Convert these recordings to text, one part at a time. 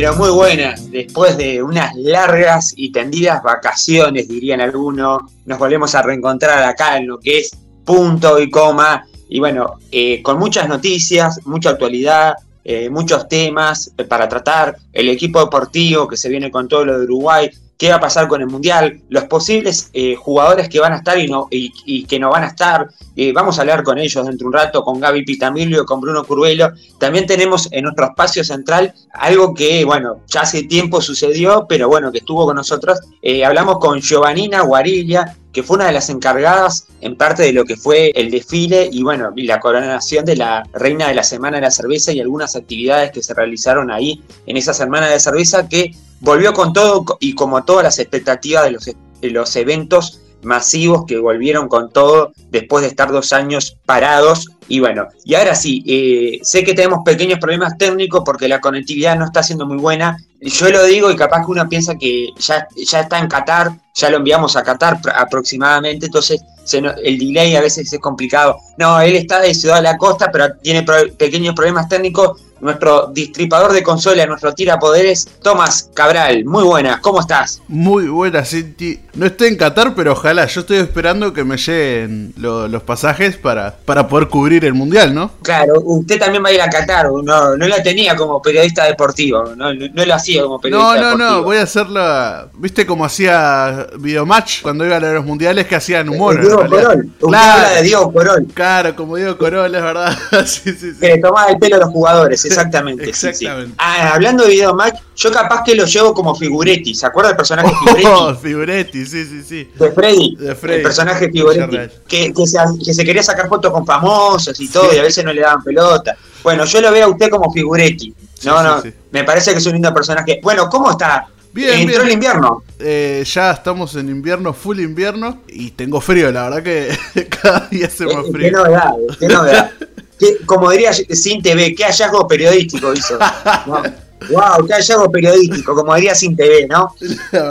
pero muy buenas. Después de unas largas y tendidas vacaciones, dirían algunos, nos volvemos a reencontrar acá en lo que es punto y coma. Y bueno, eh, con muchas noticias, mucha actualidad, eh, muchos temas para tratar. El equipo deportivo que se viene con todo lo de Uruguay, qué va a pasar con el Mundial, los posibles eh, jugadores que van a estar y, no, y, que no van a estar. Eh, vamos a hablar con ellos dentro de un rato, con Gaby Pitamilio, con Bruno Curvelo. También tenemos en nuestro espacio central algo que, bueno, ya hace tiempo sucedió, pero bueno, que estuvo con nosotros. Eh, hablamos con Giovanina Guarilla, que fue una de las encargadas en parte de lo que fue el desfile y bueno, la coronación de la reina de la Semana de la Cerveza y algunas actividades que se realizaron ahí en esa Semana de Cerveza que volvió con todo y como todas las expectativas de los, de los eventos masivos que volvieron con todo después de estar dos años parados. Y bueno, y ahora sí, eh, sé que tenemos pequeños problemas técnicos porque la conectividad no está siendo muy buena. Yo lo digo y capaz que uno piensa que ya, ya está en Qatar, ya lo enviamos a Qatar aproximadamente, entonces el delay a veces es complicado. No, él está de Ciudad de la Costa, pero tiene pequeños problemas técnicos nuestro distripador de consola, nuestro tirapoderes, Tomás Cabral. Muy buenas, ¿cómo estás? Muy buenas, Cinti. No estoy en Qatar, pero ojalá. Yo estoy esperando que me lleguen los pasajes para, para poder cubrir el mundial, ¿no? Claro, usted también va a ir a Qatar. No, no la tenía como periodista deportivo. No, no, lo hacía como periodista No, no, no. Voy a hacerla. ¿Viste cómo hacía Videomatch cuando iba a los mundiales que hacían humor? Diego Corol. Claro, de Diego Corol. Claro, como Diego Corol, es verdad. sí, sí, sí. Que tomaba el pelo a los jugadores exactamente. exactamente. Ah, hablando de video match, yo capaz que lo llevo como Figuretti. ¿Se acuerda del personaje oh, Figuretti? sí, sí, sí. De Freddy. De Freddy. El personaje Figuretti. Que, que, se, quería sacar fotos con famosos y todo, y a veces no le daban pelota. Bueno, yo lo veo a usted como Figuretti. No, no, me parece que es un lindo personaje. Bueno, ¿cómo está? Bien, Entró el invierno. Eh, ya estamos en invierno, full invierno, y tengo frío, la verdad que cada día hace más frío. Qué novedad, qué novedad como diría Sin TV, qué hallazgo periodístico hizo. Wow, qué hallazgo periodístico, como diría Sin TV, ¿no?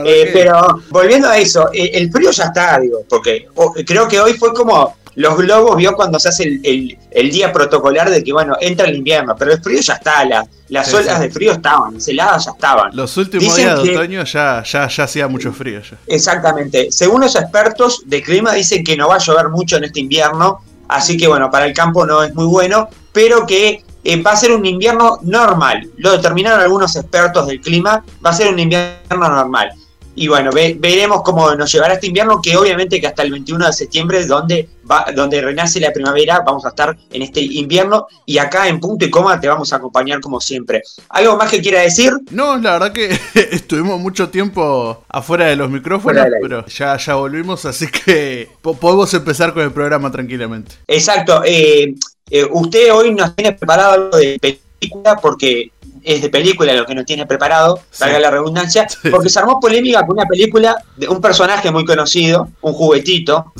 Eh, pero volviendo a eso, eh, el frío ya está, digo, porque creo que hoy fue como los globos vio cuando se hace el, día protocolar de que, bueno, entra el invierno, pero el frío ya está, las olas de frío estaban, las heladas ya estaban. Los últimos días de otoño ya, ya, ya hacía mucho frío. Ya. Exactamente. Según los expertos de clima, dicen que no va a llover mucho en este invierno, así que bueno, para el campo no es muy bueno, pero que eh, va a ser un invierno normal. Lo determinaron algunos expertos del clima, va a ser un invierno normal. Y bueno, veremos cómo nos llevará este invierno, que obviamente que hasta el 21 de septiembre, donde, va, donde renace la primavera, vamos a estar en este invierno. Y acá en punto y coma te vamos a acompañar como siempre. ¿Algo más que quiera decir? No, la verdad que estuvimos mucho tiempo afuera de los micrófonos, pero ya, ya volvimos, así que podemos empezar con el programa tranquilamente. Exacto. Eh, eh, usted hoy nos tiene preparado algo de película porque es de película lo que nos tiene preparado, salga la redundancia, porque se armó polémica con una película de un personaje muy conocido, un juguetito,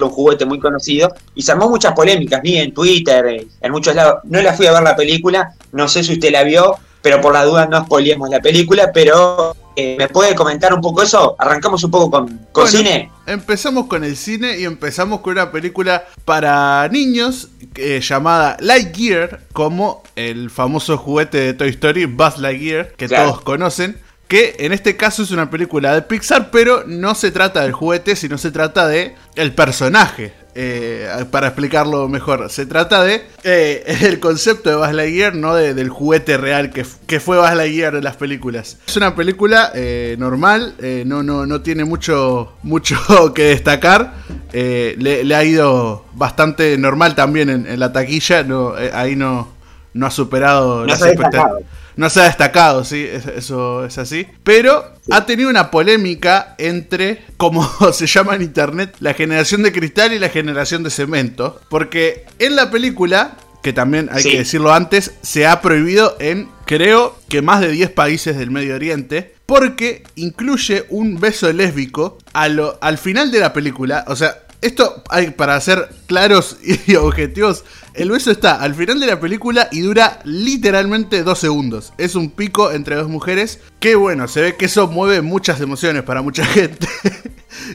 un juguete muy conocido, y se armó muchas polémicas, vi en Twitter, en muchos lados. No la fui a ver la película, no sé si usted la vio, pero por la duda no spoilemos la película, pero eh, ¿me puede comentar un poco eso? Arrancamos un poco con, con cine. Empezamos con el cine y empezamos con una película para niños eh, llamada Lightyear, como el famoso juguete de Toy Story, Buzz Lightyear, que todos conocen. Que en este caso es una película de Pixar, pero no se trata del juguete, sino se trata de el personaje eh, para explicarlo mejor, se trata de eh, el concepto de Buzz Lightyear, no del juguete real que, que, fue Buzz Lightyear en las películas. Es una película eh, normal, no, no, no tiene mucho, mucho que destacar. Le, ha ido bastante normal también en, la taquilla, no, ahí no, no ha superado las expectativas no se ha destacado, sí, eso es así. Pero ha tenido una polémica entre, como se llama en internet, la generación de cristal y la generación de cemento. Porque en la película, que también hay que decirlo antes, se ha prohibido en, creo que más de 10 países del Medio Oriente. Porque incluye un beso lésbico al final de la película. O sea, esto hay para ser claros y objetivos. El beso está al final de la película y dura literalmente dos segundos. Es un pico entre dos mujeres. Que bueno, se ve que eso mueve muchas emociones para mucha gente.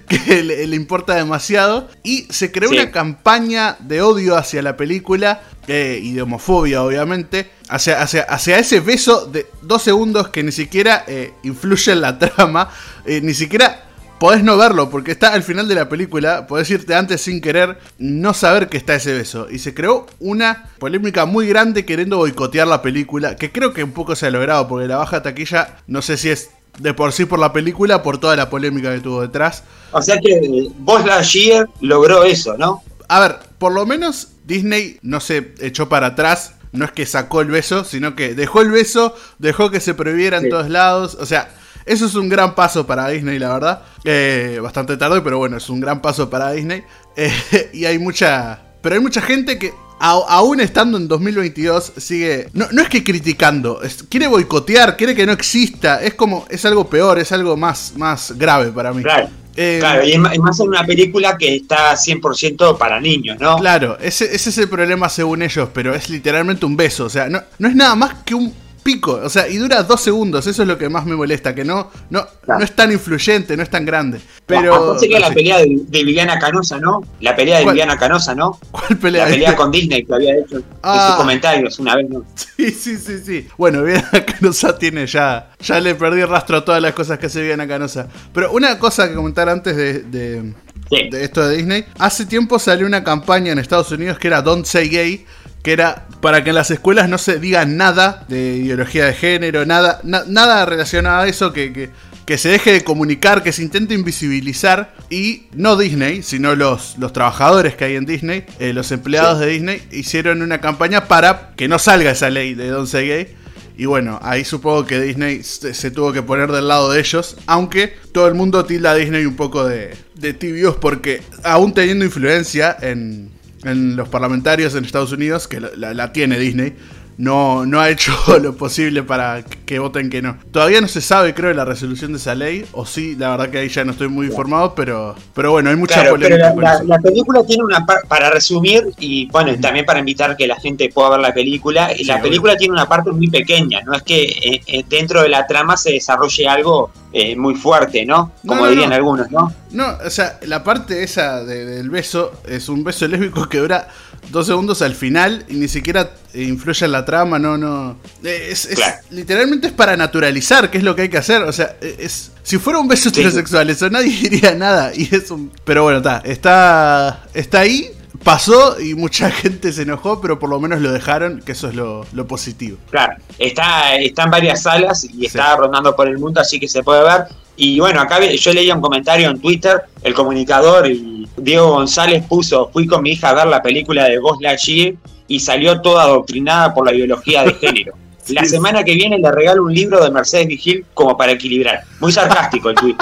que le, importa demasiado. Y se creó una campaña de odio hacia la película eh, y de homofobia, obviamente, hacia, hacia, hacia, ese beso de dos segundos que ni siquiera eh, influye en la trama, eh, ni siquiera podés no verlo, porque está al final de la película, podés irte antes sin querer, no saber que está ese beso. Y se creó una polémica muy grande queriendo boicotear la película, que creo que un poco se ha logrado, porque la baja taquilla, no sé si es de por sí por la película, por toda la polémica que tuvo detrás. O sea que vos la Lightyear logró eso, ¿no? A ver, por lo menos Disney no se echó para atrás. No es que sacó el beso, sino que dejó el beso, dejó que se prohibiera en todos lados. O sea, eso es un gran paso para Disney, la verdad. Eh, bastante tarde, pero bueno, es un gran paso para Disney. Eh, y hay mucha. Pero hay mucha gente que aún estando en 2022, sigue. No, no es que criticando, quiere boicotear, quiere que no exista. Es como. Es algo peor, es algo más, más grave para mí. Claro. Eh, claro, y es más en una película que está 100% para niños, ¿no? Claro, ese, ese, es el problema según ellos, pero es literalmente un beso. O sea, no, no es nada más que un pico, o sea, y dura dos segundos, eso es lo que más me molesta, que no, no, no es tan influyente, no es tan grande. Pero. No, que la pelea de, Viviana Canosa, ¿no? La pelea de Viviana Canosa, ¿no? ¿Cuál pelea? La pelea con Disney que había hecho en sus ah. comentarios una vez, ¿no? Sí, sí, sí, sí. Bueno, Viviana Canosa tiene ya. Ya le perdí rastro a todas las cosas que hace Viviana Canosa. Pero una cosa que comentar antes de, de, de esto de Disney. Hace tiempo salió una campaña en Estados Unidos que era Don't Say Gay que era para que en las escuelas no se diga nada de ideología de género, nada, nada relacionado a eso, que, que, se deje de comunicar, que se intente invisibilizar y no Disney, sino los, los trabajadores que hay en Disney, eh, los empleados de Disney, hicieron una campaña para que no salga esa ley de Don't Say Gay. Y bueno, ahí supongo que Disney se, tuvo que poner del lado de ellos, aunque todo el mundo tilda a Disney un poco de, de tibios porque aún teniendo influencia en, en los parlamentarios en Estados Unidos, que la, tiene Disney, no, no ha hecho lo posible para que voten que no. Todavía no se sabe, creo, la resolución de esa ley, o sí, la verdad que ahí ya no estoy muy informado, pero, pero bueno, hay mucha polémica. la, película tiene una para resumir y bueno, también para invitar que la gente pueda ver la película, la película tiene una parte muy pequeña, no es que eh, eh, dentro de la trama se desarrolle algo eh, muy fuerte, ¿no? Como dirían algunos, ¿no? No, o sea, la parte esa del beso es un beso lésbico que dura dos segundos al final y ni siquiera influye en la trama, no, no. Es, literalmente es para naturalizar, que es lo que hay que hacer. O sea, es si fuera un beso heterosexual, eso nadie diría nada. Y es un. Pero bueno, está, está, está ahí pasó y mucha gente se enojó, pero por lo menos lo dejaron, que eso es lo, positivo. Claro, está, está en varias salas y está rondando por el mundo, así que se puede ver. Y bueno, acá yo leía un comentario en Twitter, el comunicador y Diego González puso, fui con mi hija a ver la película de Ghost Lightyear y salió toda adoctrinada por la ideología de género. La semana que viene le regalo un libro de Mercedes Vigil como para equilibrar. Muy sarcástico el tweet.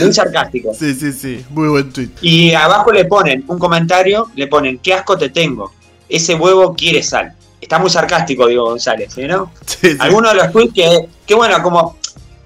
Muy sarcástico. Sí, sí, sí. Muy buen tweet. Y abajo le ponen un comentario, le ponen, qué asco te tengo. Ese huevo quiere sal. Está muy sarcástico Diego González, ¿no? Sí, sí. Algunos de los tweets que, que bueno, como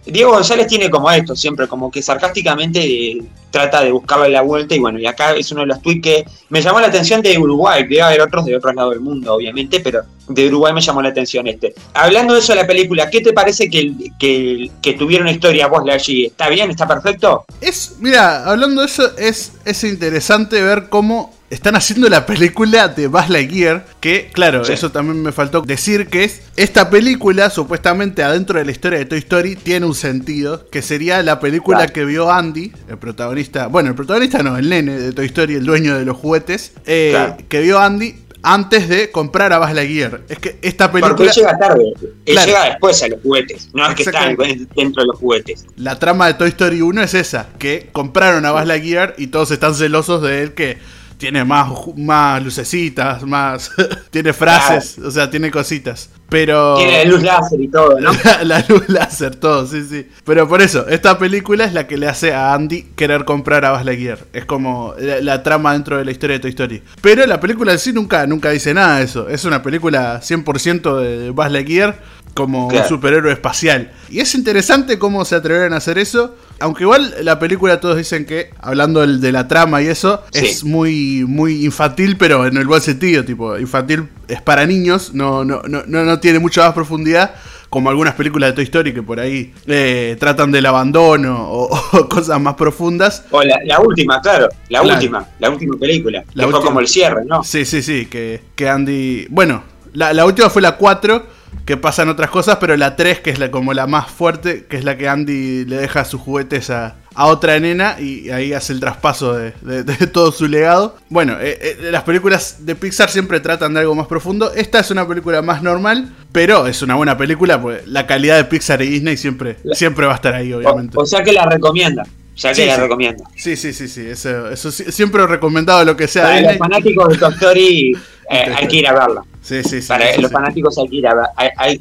Diego González tiene como esto siempre, como que sarcásticamente eh, trata de buscarle la vuelta y bueno, y acá es uno de los tweets que me llamó la atención de Uruguay, debe haber otros de otros lados del mundo, obviamente, pero de Uruguay me llamó la atención este. Hablando de eso de la película, ¿qué te parece que, que, que tuvieron historia vos allí? ¿Está bien? ¿Está perfecto? Es, mira, hablando de eso, es, es interesante ver cómo están haciendo la película de Buzz Lightyear, que claro, eso también me faltó decir que es esta película supuestamente adentro de la historia de Toy Story tiene un sentido, que sería la película que vio Andy, el protagonista, bueno, el protagonista no, el nene de Toy Story, el dueño de los juguetes, eh, que vio Andy antes de comprar a Buzz Lightyear. Es que esta película. Porque él llega tarde. Él llega después a los juguetes. No es que está dentro de los juguetes. La trama de Toy Story 1 es esa: que compraron a Buzz Lightyear y todos están celosos de él que tiene más, más lucecitas, más. tiene frases, o sea, tiene cositas. Pero. Tiene luz láser y todo, ¿no? la, luz láser, todo, sí, sí. Pero por eso, esta película es la que le hace a Andy querer comprar a Buzz Lightyear. Es como la, trama dentro de la historia de Toy Story. Pero la película en sí nunca, nunca dice nada de eso. Es una película 100% de Buzz Lightyear como un superhéroe espacial. Y es interesante cómo se atrevieron a hacer eso. Aunque igual la película todos dicen que, hablando de la trama y eso, es muy, muy infantil, pero en el buen sentido, tipo, infantil es para niños, no, no, no, no tiene mucha más profundidad. como algunas películas de Toy Story que por ahí eh, tratan del abandono o, cosas más profundas. O la, última, claro, la última, la última película, la que fue como el cierre, ¿no? Sí, sí, sí, que, que Andy, bueno, la, la última fue la 4 que pasan otras cosas, pero la 3, que es la, como la más fuerte, que es la que Andy le deja sus juguetes a, otra nena y ahí hace el traspaso de, todo su legado. Bueno, eh, eh, las películas de Pixar siempre tratan de algo más profundo. Esta es una película más normal, pero es una buena película, pues la calidad de Pixar y Disney siempre, siempre va a estar ahí, obviamente. O, sea que la recomienda. Ya que la recomienda. Sí, sí, sí, sí. Eso, eso siempre he recomendado lo que sea. Para los fanáticos de Toy Story eh, hay que ir a verla. Sí, sí, sí. Para los fanáticos hay que, ir a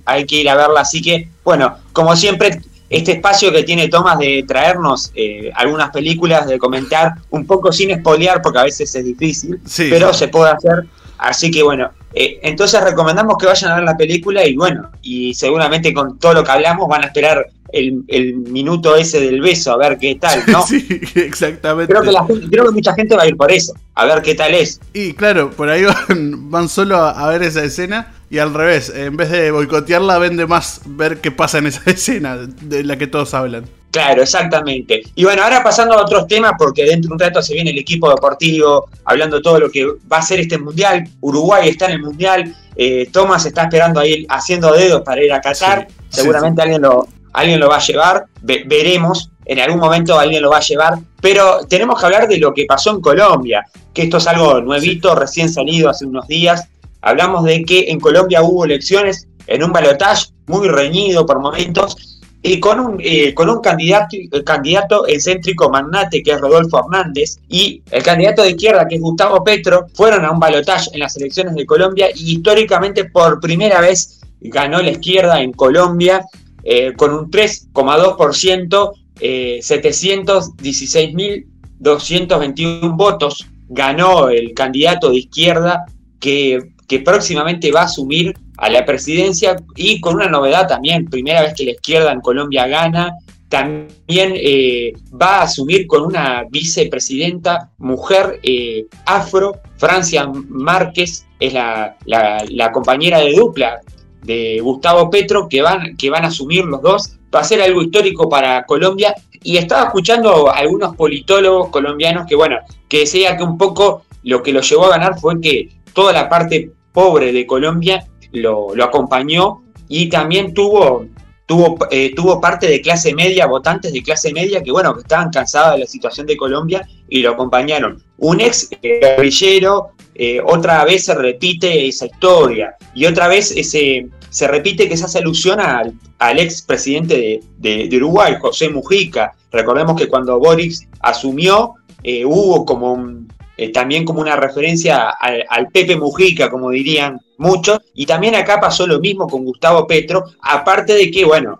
hay, que ir a verla. Así que, bueno, como siempre, este espacio que tiene Tomás de traernos eh, algunas películas, de comentar un poco sin espolear, porque a veces es difícil, pero se puede hacer. Así que bueno, eh, entonces recomendamos que vayan a ver la película y bueno, y seguramente con todo lo que hablamos van a esperar el, minuto ese del beso, a ver qué tal, ¿no? sí, exactamente. Creo que, creo que mucha gente va a ir por eso, a ver qué tal es. Y claro, por ahí van, solo a, ver esa escena y al revés, en vez de boicotearla, vende más ver qué pasa en esa escena de la que todos hablan. Claro, exactamente. Y bueno, ahora pasando a otros temas, porque dentro de un rato se viene el equipo deportivo, hablando todo lo que va a ser este mundial. Uruguay está en el mundial. Eh, Tomás está esperando ahí haciendo dedos para ir a Qatar. Seguramente alguien lo, alguien lo va a llevar, veremos, en algún momento alguien lo va a llevar, pero tenemos que hablar de lo que pasó en Colombia, que esto es algo nuevito, recién salido hace unos días. Hablamos de que en Colombia hubo elecciones en un balotaje muy reñido por momentos, y con un, eh, con un candidato, el candidato excéntrico magnate que es Rodolfo Hernández y el candidato de izquierda que es Gustavo Petro fueron a un balotaje en las elecciones de Colombia y históricamente por primera vez ganó la izquierda en Colombia eh, con un 3,2%, eh, 716.221 votos ganó el candidato de izquierda que, próximamente va a asumir a la presidencia y con una novedad también, primera vez que la izquierda en Colombia gana, también eh, va a asumir con una vicepresidenta mujer eh, afro, Francia Márquez, es la, la, compañera de dupla de Gustavo Petro, que van, que van a asumir los dos. Va a ser algo histórico para Colombia. Y estaba escuchando a algunos politólogos colombianos que, bueno, que decía que un poco lo que lo llevó a ganar fue que toda la parte pobre de Colombia lo, acompañó y también tuvo, tuvo, eh, tuvo parte de clase media, votantes de clase media que, bueno, que estaban cansados de la situación de Colombia y lo acompañaron. Un ex guerrillero, eh, otra vez se repite esa historia y otra vez ese, se repite que se hace alusión al, al ex presidente de, Uruguay, José Mujica. Recordemos que cuando Boris asumió, eh, hubo como eh, también como una referencia al, Pepe Mujica, como dirían muchos, y también acá pasó lo mismo con Gustavo Petro, aparte de que, bueno,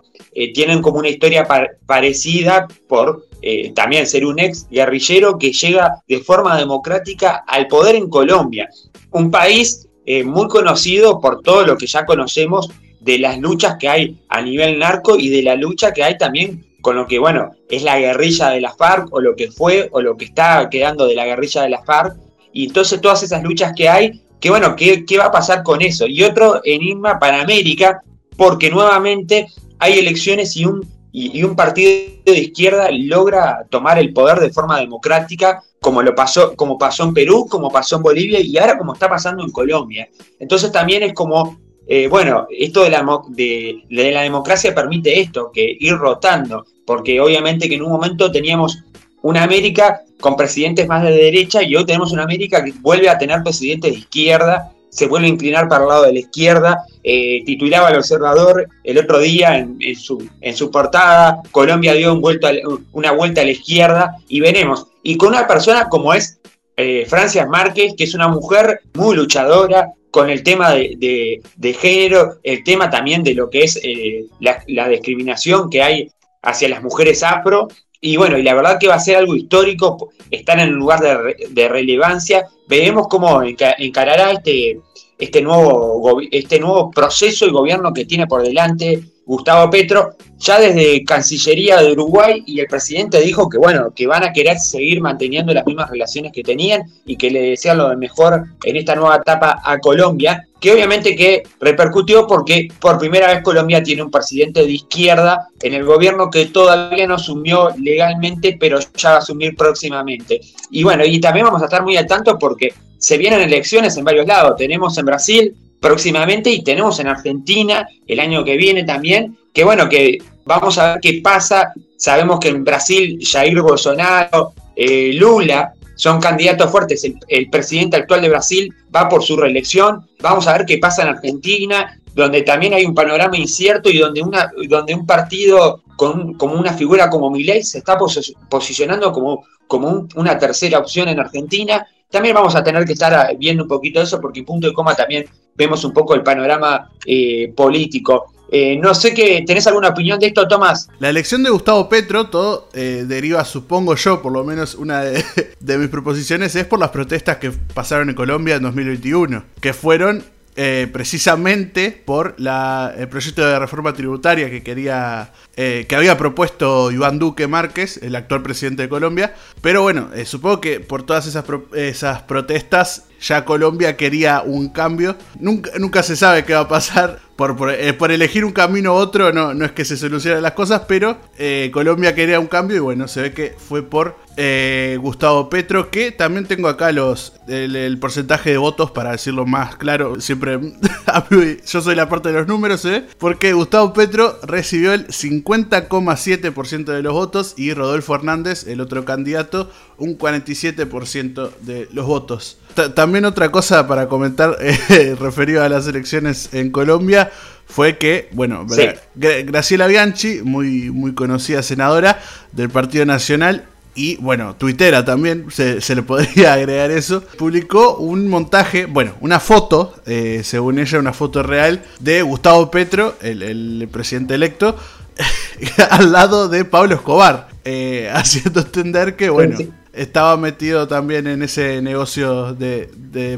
tienen como una historia parecida por eh, también ser un ex guerrillero que llega de forma democrática al poder en Colombia, un país muy conocido por todo lo que ya conocemos de las luchas que hay a nivel narco y de la lucha que hay también con lo que, bueno, es la guerrilla de la FARC, o lo que fue, o lo que está quedando de la guerrilla de la FARC, y entonces todas esas luchas que hay, que bueno, ¿qué, qué va a pasar con eso? Y otro enigma para América, porque nuevamente hay elecciones y un, y, un partido de izquierda logra tomar el poder de forma democrática, como lo pasó, como pasó en Perú, como pasó en Bolivia y ahora como está pasando en Colombia. Entonces también es como eh, bueno, esto de la, de, la, democracia permite esto, que ir rotando porque obviamente que en un momento teníamos una América con presidentes más de derecha y hoy tenemos una América que vuelve a tener presidentes de izquierda, se vuelve a inclinar para el lado de la izquierda, eh, titulaba al observador el otro día en, su, en su portada, Colombia dio una vuelta a la izquierda y veremos. Y con una persona como es eh, Francia Márquez, que es una mujer muy luchadora, con el tema de, género, el tema también de lo que es eh, la, discriminación que hay hacia las mujeres afro. Y bueno, y la verdad que va a ser algo histórico, estar en un lugar de, relevancia. Veremos cómo encarará este, este, nuevo, este nuevo proceso y gobierno que tiene por delante Gustavo Petro, ya desde Cancillería de Uruguay y el presidente dijo que bueno, que van a querer seguir manteniendo las mismas relaciones que tenían y que le desean lo mejor en esta nueva etapa a Colombia. Que obviamente que repercutió porque por primera vez Colombia tiene un presidente de izquierda en el gobierno que todavía no asumió legalmente, pero ya va a asumir próximamente. Y bueno, y también vamos a estar muy al tanto porque se vienen elecciones en varios lados. Tenemos en Brasil próximamente y tenemos en Argentina el año que viene también, que bueno, que vamos a ver qué pasa. Sabemos que en Brasil Jair Bolsonaro, eh, Lula son candidatos fuertes. El, presidente actual de Brasil va por su reelección. Vamos a ver qué pasa en Argentina, donde también hay un panorama incierto y donde, una, donde un partido con, como una figura como Milei se está posicionando como, como una tercera opción en Argentina. También vamos a tener que estar viendo un poquito eso porque en punto de coma también vemos un poco el panorama eh, político. Eh, no sé qué, ¿tenés alguna opinión de esto, Tomás? La elección de Gustavo Petro, todo eh, deriva, supongo yo, por lo menos una de, mis proposiciones, es por las protestas que pasaron en Colombia en 2021, que fueron eh, precisamente por la, el proyecto de reforma tributaria que quería que había propuesto Iván Duque Márquez, el actual presidente de Colombia. Pero bueno, supongo que por todas esas protestas ya Colombia quería un cambio. Nunca, nunca se sabe qué va a pasar. Por, por, eh, elegir un camino u otro, no, no es que se solucionen las cosas, pero eh, Colombia quería un cambio y bueno, se ve que fue por eh, Gustavo Petro, que también tengo acá los el, porcentaje de votos para decirlo más claro. Siempre yo soy la parte de los números, porque Gustavo Petro recibió el 50,7% de los votos y Rodolfo Hernández, el otro candidato, un 47% de los votos también otra cosa para comentar eh, referido a las elecciones en Colombia fue que, bueno, Graciela Bianchi, muy, muy conocida senadora del Partido Nacional, y bueno, tuitera también, se, le podría agregar eso, publicó un montaje, bueno, una foto, eh, según ella, una foto real de Gustavo Petro, el, presidente electo, al lado de Pablo Escobar, eh, haciendo entender que, bueno estaba metido también en ese negocio de,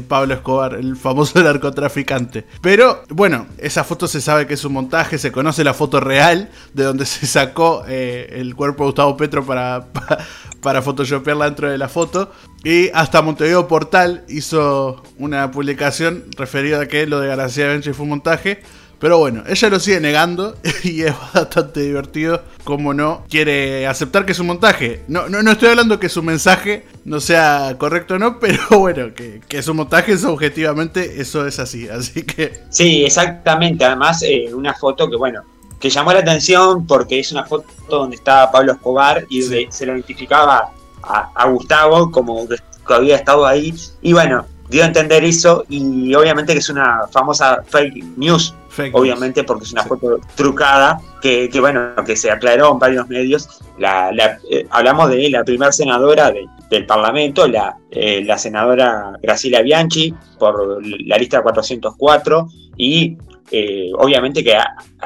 Pablo Escobar, el famoso narcotraficante. Pero bueno, esa foto se sabe que es un montaje, se conoce la foto real de donde se sacó eh, el cuerpo de Gustavo Petro para, para, photoshopearla dentro de la foto. Y hasta Montevideo Portal hizo una publicación referida a que lo de García Benche fue un montaje. Pero bueno, ella lo sigue negando y es bastante divertido como no quiere aceptar que es un montaje. No, no, no estoy hablando que su mensaje no sea correcto o no, pero bueno, que, que su montaje es objetivamente, eso es así. Así que... Sí, exactamente. Además, eh, una foto que bueno, que llamó la atención porque es una foto donde estaba Pablo Escobar y se lo identificaba a, a Gustavo como que había estado ahí. Y bueno, dio a entender eso y obviamente que es una famosa fake news, obviamente porque es una foto trucada que, bueno, que se aclaró en varios medios. La, eh, hablamos de la primera senadora del Parlamento, la, eh, la senadora Graciela Bianchi, por la lista 404, y eh, obviamente que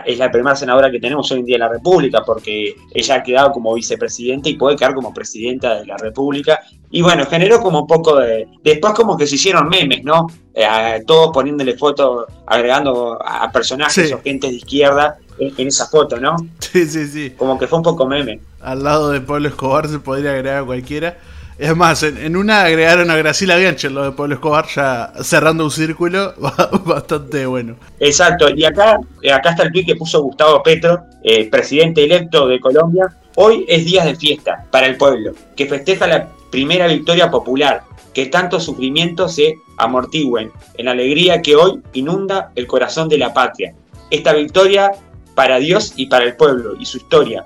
es la primera senadora que tenemos hoy en día en la República, porque ella ha quedado como vicepresidenta y puede quedar como presidenta de la República. Y bueno, generó como un poco de... Después como que se hicieron memes, ¿no? Eh, todos poniéndole fotos, agregando a personajes o gente de izquierda en, esa foto, ¿no? Sí, sí, sí. Como que fue un poco meme. Al lado de Pablo Escobar se podría agregar a cualquiera. Es más, en, una agregaron a Graciela Bianchi, lo de Pablo Escobar, ya cerrando un círculo bastante bueno. Exacto, y acá, acá está el tweet que puso Gustavo Petro, eh, presidente electo de Colombia. Hoy es día de fiesta para el pueblo, que festeja la primera victoria popular, que tantos sufrimientos se amortigüen, en alegría que hoy inunda el corazón de la patria. Esta victoria para Dios y para el pueblo y su historia.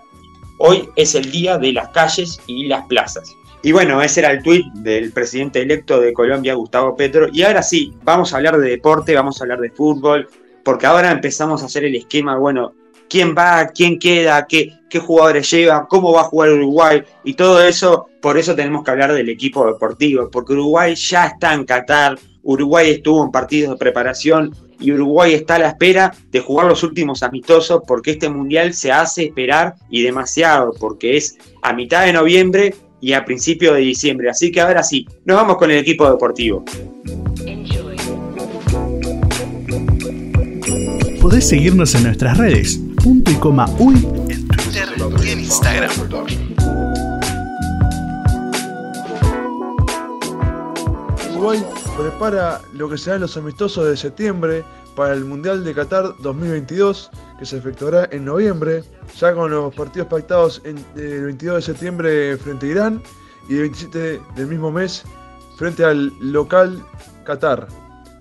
Hoy es el día de las calles y las plazas. Y bueno, ese era el tuit del presidente electo de Colombia, Gustavo Petro. Y ahora sí, vamos a hablar de deporte, vamos a hablar de fútbol, porque ahora empezamos a hacer el esquema, bueno, quién va, quién queda, qué, qué jugadores lleva, cómo va a jugar Uruguay y todo eso. Por eso tenemos que hablar del equipo deportivo, porque Uruguay ya está en Qatar, Uruguay estuvo en partidos de preparación y Uruguay está a la espera de jugar los últimos amistosos porque este mundial se hace esperar y demasiado, porque es a mitad de noviembre y a principios de diciembre. Así que ahora sí, nos vamos con el equipo deportivo. Podés seguirnos en nuestras redes, punto y coma uy, en Twitter y en Instagram. Uruguay prepara lo que serán los amistosos de septiembre para el Mundial de Qatar 2022, que se efectuará en noviembre, ya con los partidos pactados el 22 de septiembre frente a Irán y el 27 del mismo mes frente al local Qatar,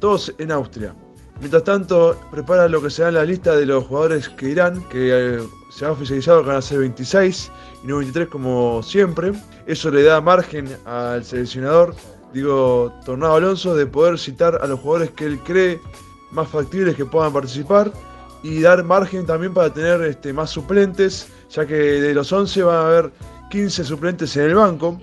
todos en Austria. Mientras tanto, prepara lo que será la lista de los jugadores que irán, que eh, se ha oficializado que van a ser 26 y no 23 como siempre. Eso le da margen al seleccionador, digo, Tornado Alonso, de poder citar a los jugadores que él cree más factibles que puedan participar y dar margen también para tener este, más suplentes, ya que de los 11 van a haber 15 suplentes en el banco,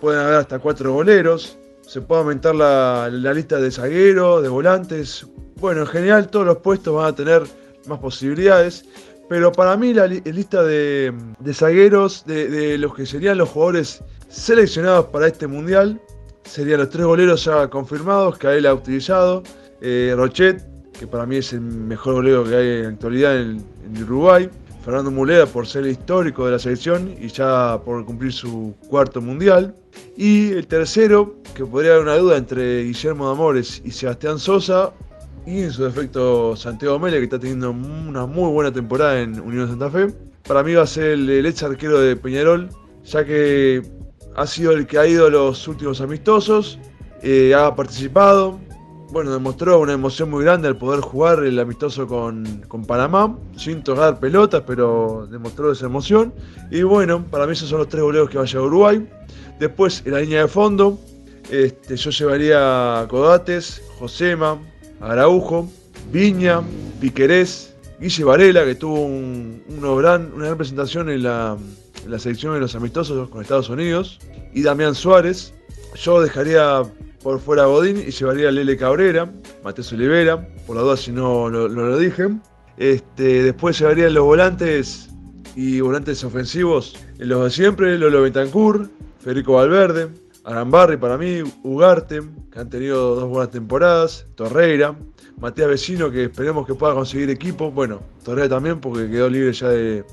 pueden haber hasta 4 goleros, se puede aumentar la, lista de zagueros, de volantes, bueno, en general todos los puestos van a tener más posibilidades. Pero para mí la lista de, zagueros, de, los que serían los jugadores seleccionados para este mundial, serían los tres goleros ya confirmados que él ha utilizado. Eh, Rochet, que para mí es el mejor golero que hay en la actualidad en, Uruguay. Fernando Mulera por ser el histórico de la selección y ya por cumplir su cuarto mundial. Y el tercero, que podría haber una duda entre Guillermo de Amores y Sebastián Sosa, y en su defecto Santiago Mele, que está teniendo una muy buena temporada en Unión Santa Fe. Para mí va a ser el, ex arquero de Peñarol, ya que ha sido el que ha ido a los últimos amistosos, eh, ha participado, bueno, demostró una emoción muy grande al poder jugar el amistoso con, con, Panamá, sin tocar pelotas, pero demostró esa emoción. Y bueno, para mí esos son los tres goleos que vaya a Uruguay. Después, en la línea de fondo, este, yo llevaría a Codates, Josema, Araujo, Viña, Piquerés, Guille Varela, que tuvo una, gran, presentación en la, selección de los amistosos con Estados Unidos, y Damián Suárez. Yo dejaría por fuera a Godín y llevaría a Lele Cabrera, Mateo Olivera, por la duda si no lo, dije. Este, después llevaría los volantes y volantes ofensivos, los de siempre, Lolo Betancourt, Federico Valverde, Arambarri para mí, Ugarte, que han tenido dos buenas temporadas, Torreira, Matías Vecino, que esperemos que pueda conseguir equipo, bueno, Torreira también, porque quedó libre ya de,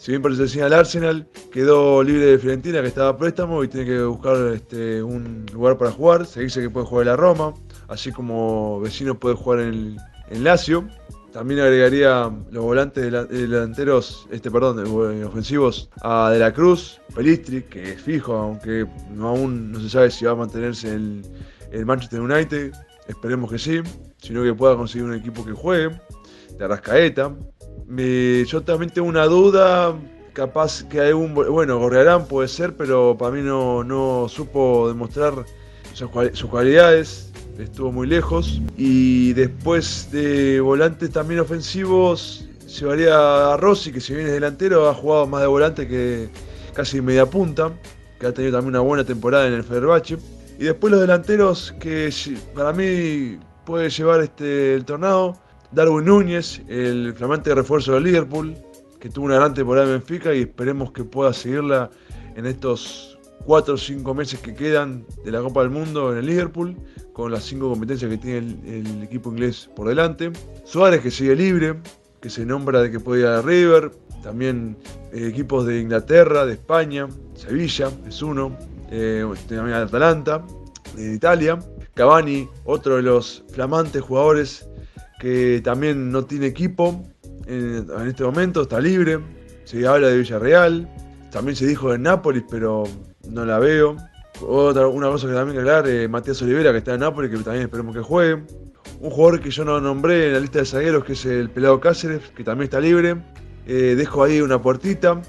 si bien pertenecía al Arsenal, quedó libre de Fiorentina, que estaba a préstamo y tiene que buscar este, un lugar para jugar, se dice que puede jugar en la Roma, así como Vecino puede jugar en, en Lazio. También agregaría los volantes delanteros, este, perdón, ofensivos a De la Cruz, Pelistri, que es fijo, aunque aún no se sabe si va a mantenerse el, el Manchester United. Esperemos que sí, sino que pueda conseguir un equipo que juegue. De Arrascaeta. Yo también tengo una duda, capaz que hay un. Bueno, Gorriarán puede ser, pero para mí no, no supo demostrar sus cualidades estuvo muy lejos. Y después de volantes también ofensivos, llevaría a Rossi, que si bien es delantero, ha jugado más de volante que casi media punta, que ha tenido también una buena temporada en el Fenerbahce. Y después los delanteros que para mí puede llevar este, el tornado, Darwin Núñez, el flamante refuerzo del Liverpool, que tuvo una gran temporada en Benfica y esperemos que pueda seguirla en estos 4 o 5 meses que quedan de la Copa del Mundo en el Liverpool con las cinco competencias que tiene el, equipo inglés por delante. Suárez que sigue libre, que se nombra de que puede ir a River. También eh, equipos de Inglaterra, de España, Sevilla es uno, eh, también Atalanta, de Italia. Cavani, otro de los flamantes jugadores que también no tiene equipo en, este momento, está libre. Se habla de Villarreal, también se dijo de Nápoles, pero no la veo. Otra, una cosa que también que aclarar, eh, Matías Olivera, que está en Nápoles, que también esperemos que juegue. Un jugador que yo no nombré en la lista de zagueros, que es el Pelado Cáceres, que también está libre. Eh, dejo ahí una puertita.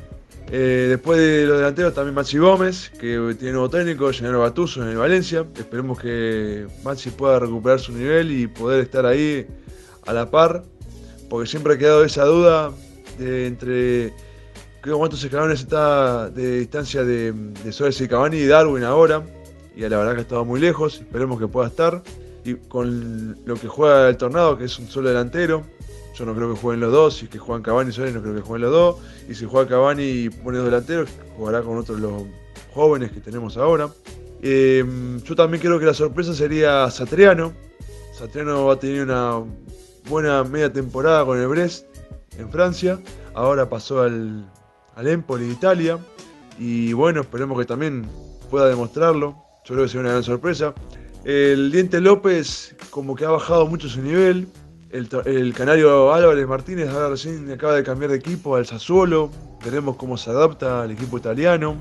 Eh, después de los delanteros también Maxi Gómez, que tiene nuevo técnico, Gennaro Batuso en el Valencia. Esperemos que Maxi pueda recuperar su nivel y poder estar ahí a la par, porque siempre ha quedado esa duda de entre Creo cuántos escalones está de distancia de, de Suárez y Cavani y Darwin ahora. Y la verdad que ha estado muy lejos. Esperemos que pueda estar. Y con lo que juega el Tornado, que es un solo delantero. Yo no creo que jueguen los dos. Si es que juegan Cavani y Suárez, no creo que jueguen los dos. Y si juega Cavani y pone dos delanteros, jugará con otros los jóvenes que tenemos ahora. Eh, yo también creo que la sorpresa sería Satriano. Satriano va a tener una buena media temporada con el Brest en Francia. Ahora pasó al, al Empoli de Italia. Y bueno, esperemos que también pueda demostrarlo. Yo creo que será una gran sorpresa. El Diente López como que ha bajado mucho su nivel. El, canario Álvarez Martínez ahora recién acaba de cambiar de equipo al Sassuolo. Veremos cómo se adapta al equipo italiano.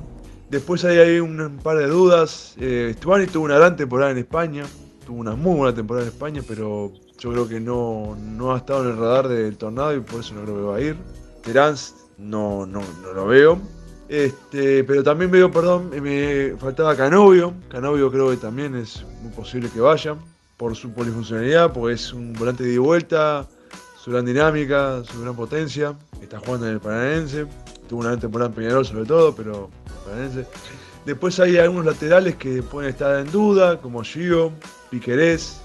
Después hay, hay un par de dudas. Eh, Stuani tuvo una gran temporada en España. Tuvo una muy buena temporada en España, pero yo creo que no, no ha estado en el radar del tornado y por eso no creo que va a ir. Terán no, no, no lo veo. Este, pero también veo, perdón, me faltaba Canovio. Canovio creo que también es muy posible que vaya por su polifuncionalidad, porque es un volante de vuelta, su gran dinámica, su gran potencia. Está jugando en el Paranense. Tuvo una gran temporada en Peñarol sobre todo, pero Paranense. Después hay algunos laterales que pueden estar en duda, como Gio, Piquerés,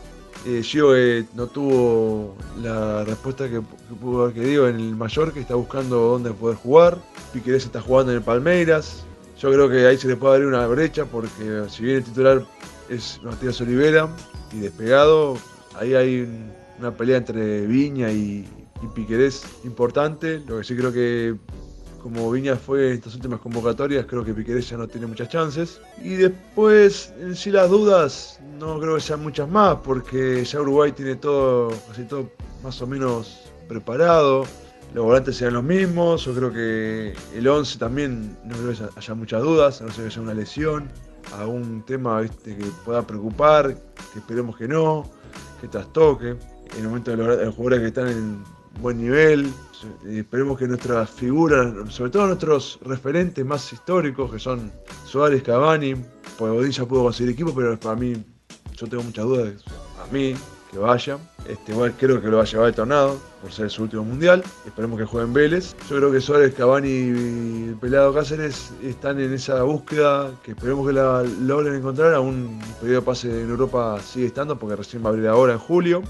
eh, no tuvo la respuesta que, pudo haber querido en el que está buscando dónde poder jugar. Piquerés está jugando en el Palmeiras. Yo creo que ahí se le puede abrir una brecha porque si bien el titular es Matías Olivera y despegado, ahí hay una pelea entre Viña y, y Piquerés importante. Lo que sí creo que como Viña fue en estas últimas convocatorias, creo que Piquerés ya no tiene muchas chances. Y después, en sí las dudas, no creo que sean muchas más, porque ya Uruguay tiene todo, casi todo más o menos preparado. Los volantes sean los mismos, yo creo que el 11 también no creo que haya muchas dudas, a no ser que haya una lesión, algún tema que pueda preocupar, que esperemos que no, que trastoque. En el momento de los jugadores que están en buen nivel, esperemos que nuestras figuras, sobre todo nuestros referentes más históricos, que son Suárez, Cavani, pues ya pudo conseguir equipo, pero para mí, yo tengo muchas dudas, a mí, que vaya. Este, igual creo que lo va a llevar el Tornado, por ser su último mundial. Esperemos que jueguen Vélez. Yo creo que Suárez, Cavani y Pelado Cáceres están en esa búsqueda que esperemos que la logren encontrar. Aún un periodo de pase en Europa sigue estando, porque recién va a abrir ahora en julio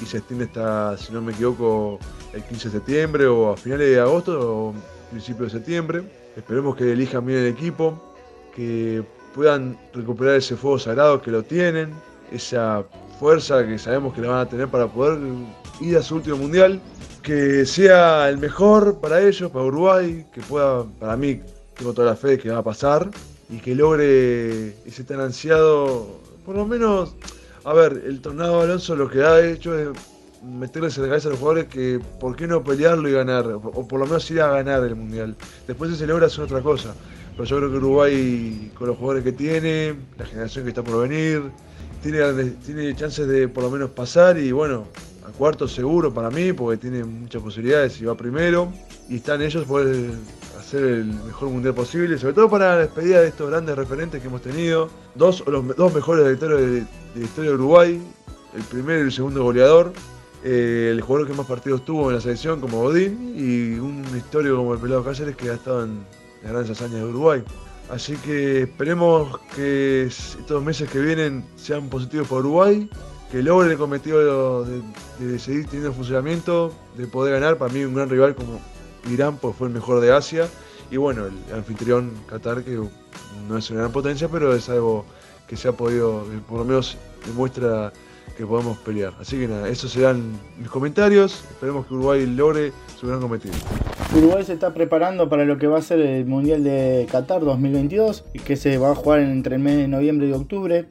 y se extiende hasta, si no me equivoco, el 15 de septiembre o a finales de agosto o principios de septiembre. Esperemos que elijan bien el equipo, que puedan recuperar ese fuego sagrado que lo tienen, esa fuerza que sabemos que la van a tener para poder ir a su último mundial, que sea el mejor para ellos, para Uruguay, que pueda, para mí, tengo toda la fe de que va a pasar y que logre ese tan ansiado, por lo menos a ver, el Tornado Alonso lo que ha hecho es meterles en la cabeza a los jugadores que por qué no pelearlo y ganar, o por lo menos ir a ganar el Mundial. Después si se logra hacer otra cosa. Pero yo creo que Uruguay, con los jugadores que tiene, la generación que está por venir, tiene, tiene chances de por lo menos pasar y bueno, a cuarto seguro para mí, porque tiene muchas posibilidades y va primero. Y están ellos poder hacer el mejor mundial posible, sobre todo para la despedida de estos grandes referentes que hemos tenido. Dos, los dos mejores de de, de la historia de Uruguay, el primero y el segundo goleador, eh, el jugador que más partidos tuvo en la selección como Godín y un histórico como el Pelado Cáceres que ha estado en las grandes hazañas de Uruguay. Así que esperemos que estos meses que vienen sean positivos para Uruguay, que logre el cometido de, seguir teniendo funcionamiento, de poder ganar. Para mí un gran rival como Irán, pues fue el mejor de Asia. Y bueno, el anfitrión Qatar, que no es una gran potencia, pero es algo que se ha podido, por lo menos demuestra que podemos pelear. Así que nada, esos serán mis comentarios. Esperemos que Uruguay logre su gran cometido. Uruguay se está preparando para lo que va a ser el Mundial de Qatar 2022, que se va a jugar entre el mes de noviembre y octubre.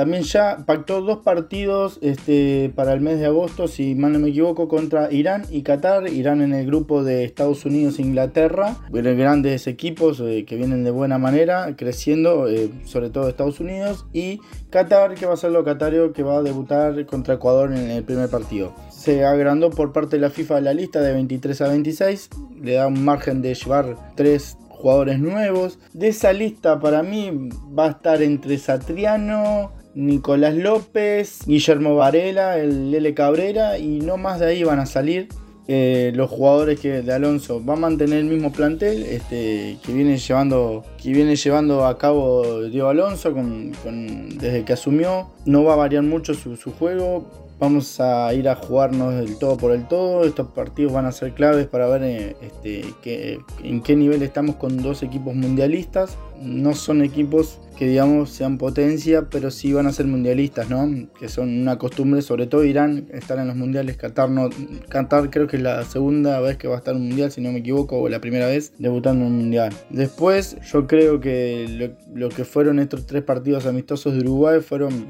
También ya pactó dos partidos este, para el mes de agosto, si mal no me equivoco, contra Irán y Qatar. Irán en el grupo de Estados Unidos e Inglaterra. Grandes equipos eh, que vienen de buena manera, creciendo, eh, sobre todo Estados Unidos. Y Qatar, que va a ser lo Qatario, que va a debutar contra Ecuador en el primer partido. Se agrandó por parte de la FIFA la lista de 23 a 26. Le da un margen de llevar tres jugadores nuevos. De esa lista para mí va a estar entre Satriano, Nicolás López, Guillermo Varela, el Lele Cabrera y no más de ahí van a salir. Eh, los jugadores que de Alonso va a mantener el mismo plantel este, que, viene llevando, que viene llevando a cabo Diego Alonso desde que asumió. No va a variar mucho su, su juego vamos a ir a jugarnos del todo por el todo. Estos partidos van a ser claves para ver eh, este, en qué nivel estamos con dos equipos mundialistas. No son equipos que digamos sean potencia, pero sí van a ser mundialistas, ¿no? Que son una costumbre, sobre todo Irán, estar en los mundiales. Qatar, no, Qatar creo que es la segunda vez que va a estar en un mundial, si no me equivoco, o la primera vez debutando en un mundial. Después, yo creo que lo que fueron estos tres partidos amistosos de Uruguay fueron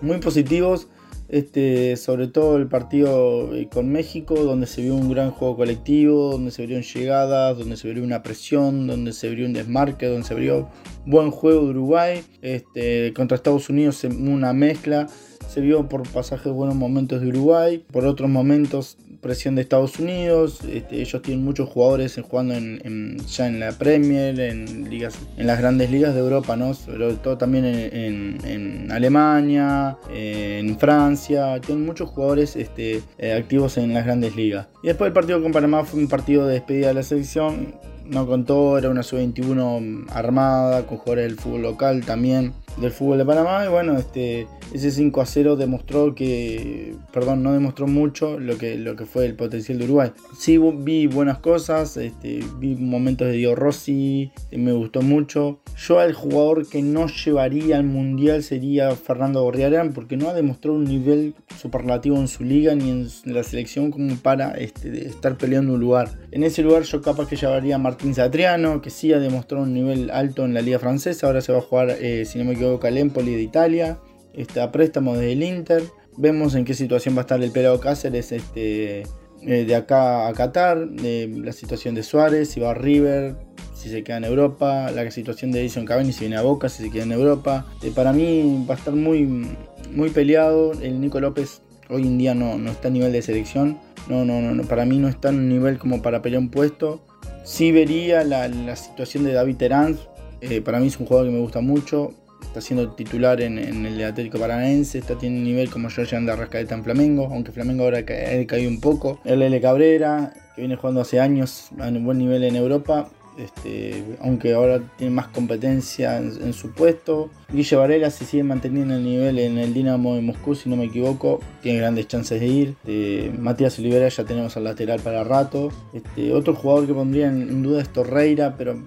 muy positivos este, sobre todo el partido eh, con México, donde se vio un gran juego colectivo, donde se vieron llegadas, donde se vio una presión, donde se vio un desmarque, donde se vio buen juego de Uruguay. Este, contra Estados Unidos una mezcla. Se vio por pasajes buenos momentos de Uruguay, por otros momentos presión de Estados Unidos. Este, ellos tienen muchos jugadores jugando en, ya en la Premier, en ligas, en las grandes ligas de Europa, ¿no? Sobre todo también en, Alemania, en Francia. Tienen muchos jugadores este, eh, activos en las grandes ligas. Y después el partido con Panamá fue un partido de despedida de la selección. No contó, era una sub-21 armada, con jugadores del fútbol local también del fútbol de Panamá y bueno, este, ese 5 a 0 demostró que, perdón, no demostró mucho lo que, lo que fue el potencial de Uruguay. Sí vi buenas cosas, este, vi momentos de Dio Rossi, me gustó mucho. Yo al jugador que no llevaría al Mundial sería Fernando Gorriarán porque no ha demostrado un nivel superlativo en su liga ni en la selección como para este, estar peleando un lugar. En ese lugar yo capaz que llevaría a Martín Satriano, que sí ha demostrado un nivel alto en la liga francesa, ahora se va a jugar, eh, si no me equivoco, Calempoli de Italia, está a préstamo desde el Inter. Vemos en qué situación va a estar el pelado Cáceres este, eh, de acá a Qatar, la situación de Suárez, si va a River, si se queda en Europa, la situación de Edison Cavani si viene a Boca, si se queda en Europa. Eh, para mí va a estar muy, muy peleado. El Nico López hoy en día no, no está a nivel de selección. No, no, no, para mí no está en un nivel como para pelear un puesto. Sí vería la, situación de David Terán. Eh, para mí es un jugador que me gusta mucho está siendo titular en, el Atlético Paranaense, está teniendo un nivel como George de Arrascaeta en Flamengo, aunque Flamengo ahora ha caído un poco. El L. Cabrera, que viene jugando hace años a un buen nivel en Europa, este, aunque ahora tiene más competencia en, su puesto. Guille Varela se sigue manteniendo el nivel en el Dinamo de Moscú, si no me equivoco, tiene grandes chances de ir. Este, Matías Olivera ya tenemos al lateral para rato. Este, otro jugador que pondría en duda es Torreira, pero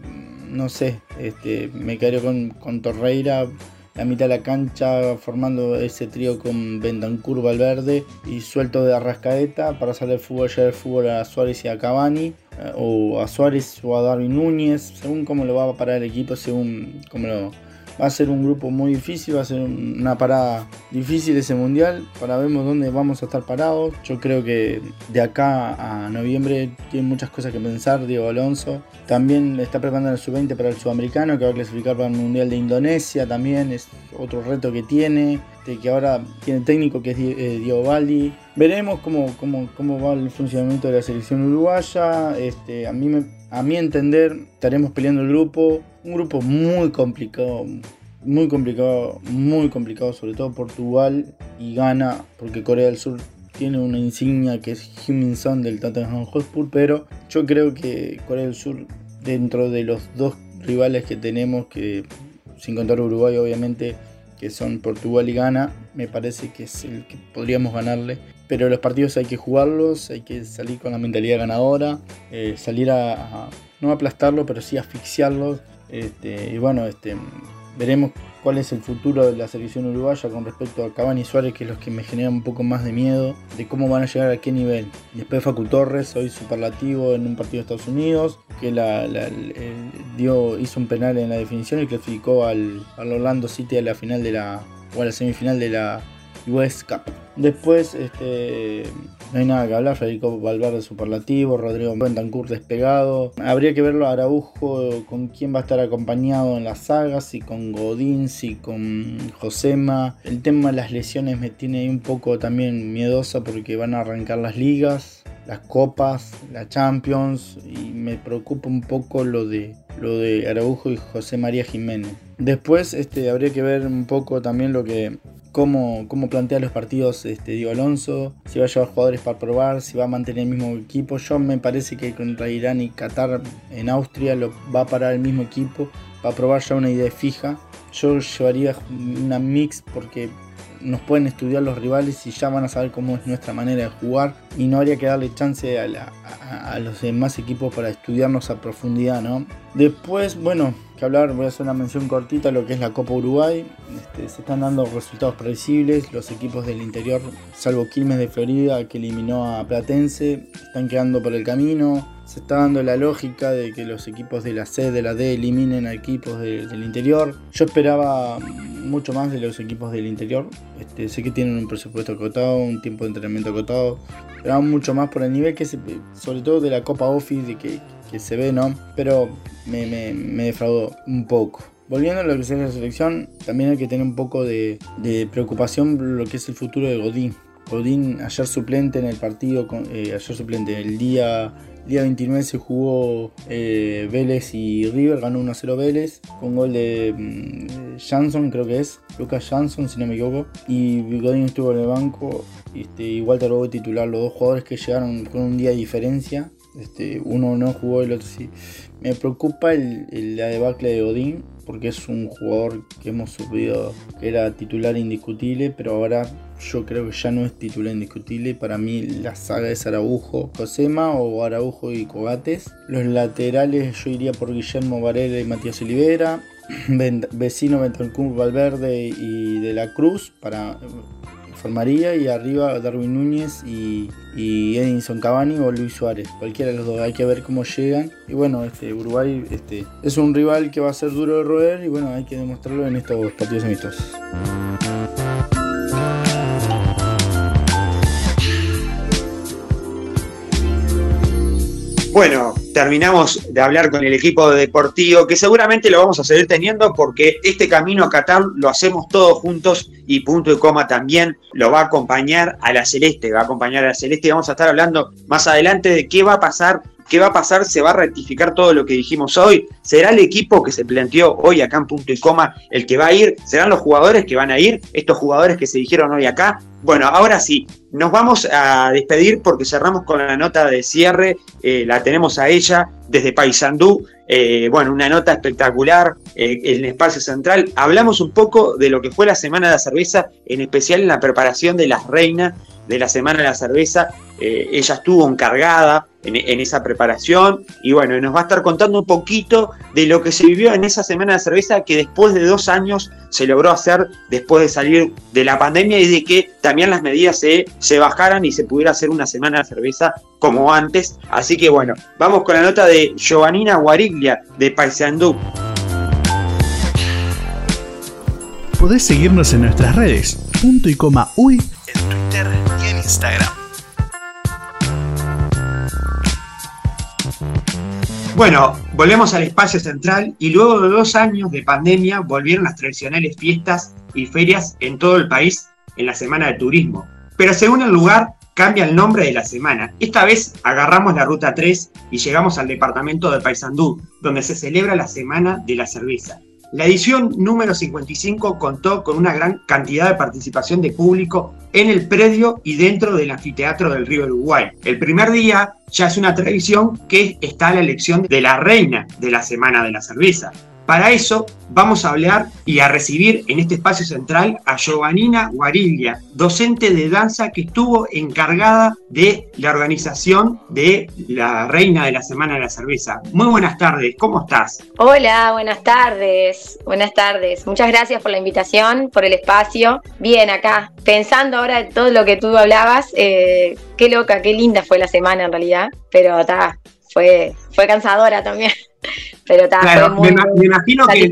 no sé, este, me quedaría con, con Torreira la mitad de la cancha formando ese trío con Bentancur, Valverde y suelto de Arrascaeta para hacer el fútbol, ya el fútbol a Suárez y a Cavani eh, o a Suárez o a Darwin Núñez, según cómo lo va a parar el equipo, según cómo lo Va a ser un grupo muy difícil, va a ser una parada difícil ese mundial. Para ver dónde vamos a estar parados. Yo creo que de acá a noviembre tiene muchas cosas que pensar Diego Alonso. También está preparando el sub-20 para el sudamericano que va a clasificar para el mundial de Indonesia. También es otro reto que tiene. Que ahora tiene técnico que es eh, Diego Baldi. Veremos cómo, cómo, cómo, va el funcionamiento de la selección uruguaya. Este, a, mí a mi entender, estaremos peleando el grupo un grupo muy complicado, muy complicado, muy complicado, sobre todo Portugal y Ghana, porque Corea del Sur tiene una insignia que es Heung-Min Son del Tottenham Hotspur, pero yo creo que Corea del Sur, dentro de los dos rivales que tenemos, que sin contar Uruguay obviamente, que son Portugal y Ghana, me parece que es el que podríamos ganarle. Pero los partidos hay que jugarlos, hay que salir con la mentalidad ganadora, eh, salir a, a, no aplastarlo, pero sí asfixiarlos este, y bueno, este, veremos cuál es el futuro de la selección uruguaya con respecto a Cavani y Suárez, que es los que me generan un poco más de miedo de cómo van a llegar a qué nivel. Después Facu Torres, hoy superlativo en un partido de Estados Unidos, que la, dio, hizo un penal en la definición y clasificó al, al Orlando City a la final de la o a la semifinal de la US Cup. Después, este, no hay nada que hablar. Federico Valverde superlativo, Rodrigo Bentancur despegado. Habría que verlo a Araujo con quién va a estar acompañado en las sagas, si con Godín, si con Josema. El tema de las lesiones me tiene un poco también miedosa porque van a arrancar las ligas, las copas, la Champions y me preocupa un poco lo de lo de Araujo y José María Jiménez. Después este, habría que ver un poco también lo que cómo, cómo plantea los partidos este, Diego Alonso, si va a llevar jugadores para probar, si va a mantener el mismo equipo. Yo me parece que contra Irán y Qatar en Austria lo va a parar el mismo equipo, va a probar ya una idea fija. Yo llevaría una mix porque nos pueden estudiar los rivales y ya van a saber cómo es nuestra manera de jugar y no habría que darle chance a, los demás equipos para estudiarnos a profundidad, ¿no? Después, bueno, que hablar, voy a hacer una mención cortita a lo que es la Copa Uruguay. Este, se están dando resultados predecibles. Los equipos del interior, salvo Quilmes de Florida, que eliminó a Platense, están quedando por el camino. Se está dando la lógica de que los equipos de la C, de la D, eliminen a equipos del interior. Yo esperaba mucho más de los equipos del interior. Este, sé que tienen un presupuesto acotado, un tiempo de entrenamiento acotado. Esperaba mucho más por el nivel que sobre todo de la Copa Office, de que que se ve, ¿no? Pero me, me, defraudó un poco. Volviendo a lo que es la selección, también hay que tener un poco de, preocupación por lo que es el futuro de Godín. Godín ayer suplente en el partido, eh, ayer suplente, el día, día 29 se jugó eh, Vélez y River, ganó 1-0 Vélez, con gol de mm, Jansson creo que es, Lucas Jansson si no me equivoco, y Godín estuvo en el banco, este, y Walter Bobo titular, los dos jugadores que llegaron con un día de diferencia, este, uno no jugó, el otro sí. Me preocupa el, la debacle de Odín, porque es un jugador que hemos subido que era titular indiscutible, pero ahora yo creo que ya no es titular indiscutible. Para mí la saga es Araujo, Cosema o Araujo y Cogates. Los laterales yo iría por Guillermo Varela y Matías Olivera. Vecino Bentancur Valverde y De la Cruz para formaría y arriba Darwin Núñez y, y, Edinson Cavani o Luis Suárez, cualquiera de los dos, hay que ver cómo llegan. Y bueno, este Uruguay este, es un rival que va a ser duro de roer y bueno, hay que demostrarlo en estos partidos amistosos. Bueno, terminamos de hablar con el equipo deportivo, que seguramente lo vamos a seguir teniendo porque este camino a Qatar lo hacemos todos juntos y punto y coma también lo va a acompañar a la Celeste, va a acompañar a la Celeste y vamos a estar hablando más adelante de qué va a pasar ¿Qué va a pasar? ¿Se va a rectificar todo lo que dijimos hoy? ¿Será el equipo que se planteó hoy acá en punto y coma el que va a ir? ¿Serán los jugadores que van a ir? ¿Estos jugadores que se dijeron hoy acá? Bueno, ahora sí, nos vamos a despedir porque cerramos con la nota de cierre, eh, la tenemos a ella desde Paysandú, eh, bueno, una nota espectacular eh, en el espacio central. Hablamos un poco de lo que fue la Semana de la Cerveza, en especial en la preparación de las reinas de la Semana de la Cerveza. ella estuvo encargada en, esa preparación. Y bueno, nos va a estar contando un poquito de lo que se vivió en esa semana de cerveza que después de dos años se logró hacer después de salir de la pandemia y de que también las medidas se, se bajaran y se pudiera hacer una semana de cerveza como antes. Así que bueno, vamos con la nota de Giovannina Guariglia de Paisandú. Podés seguirnos en nuestras redes, punto y coma uy, en Twitter Instagram. Bueno, volvemos al espacio central y luego de dos años de pandemia volvieron las tradicionales fiestas y ferias en todo el país en la Semana de Turismo. Pero según el lugar, cambia el nombre de la semana. Esta vez agarramos la ruta 3 y llegamos al departamento de Paysandú, donde se celebra la Semana de la Cerveza. La edición número 55 contó con una gran cantidad de participación de público en el predio y dentro del anfiteatro del río Uruguay. El primer día ya es una tradición que está la elección de la reina de la Semana de la Cerveza. Para eso vamos a hablar y a recibir en este espacio central a Giovannina Guariglia, docente de danza que estuvo encargada de la organización de la Reina de la Semana de la Cerveza. Muy buenas tardes, ¿cómo estás? Hola, buenas tardes, buenas tardes. Muchas gracias por la invitación, por el espacio. Bien, acá, pensando ahora en todo lo que tú hablabas, eh, qué loca, qué linda fue la semana en realidad, pero está, fue, fue cansadora también. Pero claro, me, imagino que eh,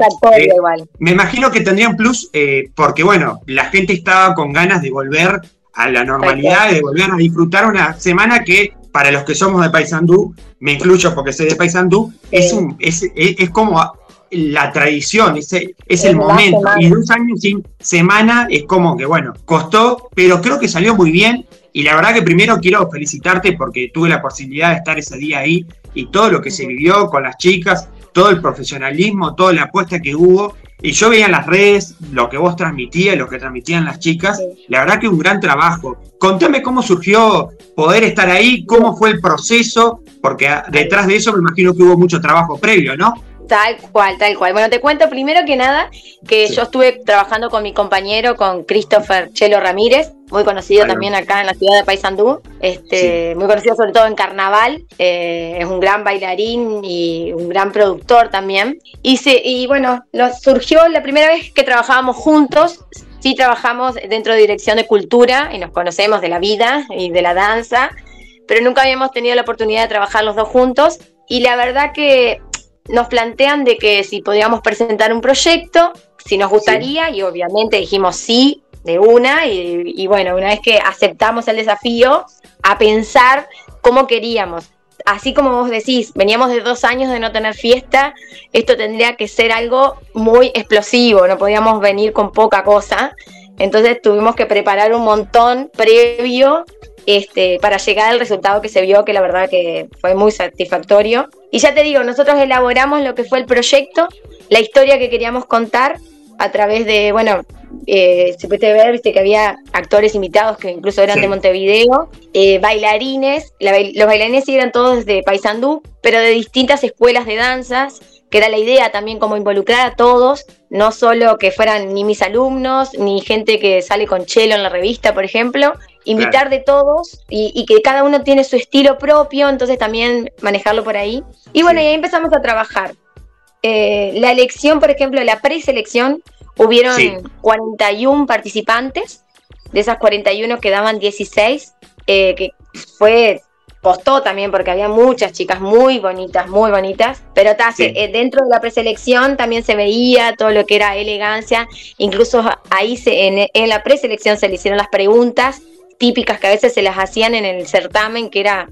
me imagino que tendrían plus eh, porque bueno, la gente estaba con ganas de volver a la normalidad, de volver a disfrutar una semana que para los que somos de Paysandú, me incluyo porque soy de Paysandú, es un es, es, como la tradición, es, es el momento. Y dos años sin semana es como que, bueno, costó, pero creo que salió muy bien. Y la verdad que primero quiero felicitarte porque tuve la posibilidad de estar ese día ahí y todo lo que se vivió con las chicas, todo el profesionalismo, toda la apuesta que hubo. Y yo veía en las redes lo que vos transmitías, lo que transmitían las chicas. La verdad que un gran trabajo. Contame cómo surgió poder estar ahí, cómo fue el proceso, porque detrás de eso me imagino que hubo mucho trabajo previo, ¿no? Tal cual, tal cual. Bueno, te cuento primero que nada que yo estuve trabajando con mi compañero, con Christopher Chelo Ramírez, muy conocido también acá en la ciudad de Paysandú, este, muy conocido sobre todo en carnaval, eh, es un gran bailarín y un gran productor también. Y, se, y bueno, lo, surgió la primera vez que trabajábamos juntos, sí trabajamos dentro de Dirección de Cultura y nos conocemos de la vida y de la danza, pero nunca habíamos tenido la oportunidad de trabajar los dos juntos. Y la verdad que nos plantean de que si podíamos presentar un proyecto, si nos gustaría y obviamente dijimos sí de una y, bueno, una vez que aceptamos el desafío, a pensar cómo queríamos. Así como vos decís, veníamos de dos años de no tener fiesta, esto tendría que ser algo muy explosivo, no podíamos venir con poca cosa. Entonces tuvimos que preparar un montón previo este, para llegar al resultado que se vio, que la verdad que fue muy satisfactorio. Y ya te digo, nosotros elaboramos lo que fue el proyecto, la historia que queríamos contar a través de, bueno, eh, se puede ver, viste que había actores invitados que incluso eran de Montevideo, eh, bailarines, los bailarines eran todos de Paysandú, pero de distintas escuelas de danzas, que era la idea también como involucrar a todos, no solo que fueran ni mis alumnos, ni gente que sale con chelo en la revista, por ejemplo, invitar de todos y, que cada uno tiene su estilo propio, entonces también manejarlo por ahí. Y bueno, y ahí empezamos a trabajar. Eh, la elección, por ejemplo, la preselección, hubieron 41 participantes, de esas 41 quedaban 16, eh, que fue costó también porque había muchas chicas muy bonitas, muy bonitas, pero eh, dentro de la preselección también se veía todo lo que era elegancia, incluso ahí se, en, en la preselección se le hicieron las preguntas típicas que a veces se las hacían en el certamen, que era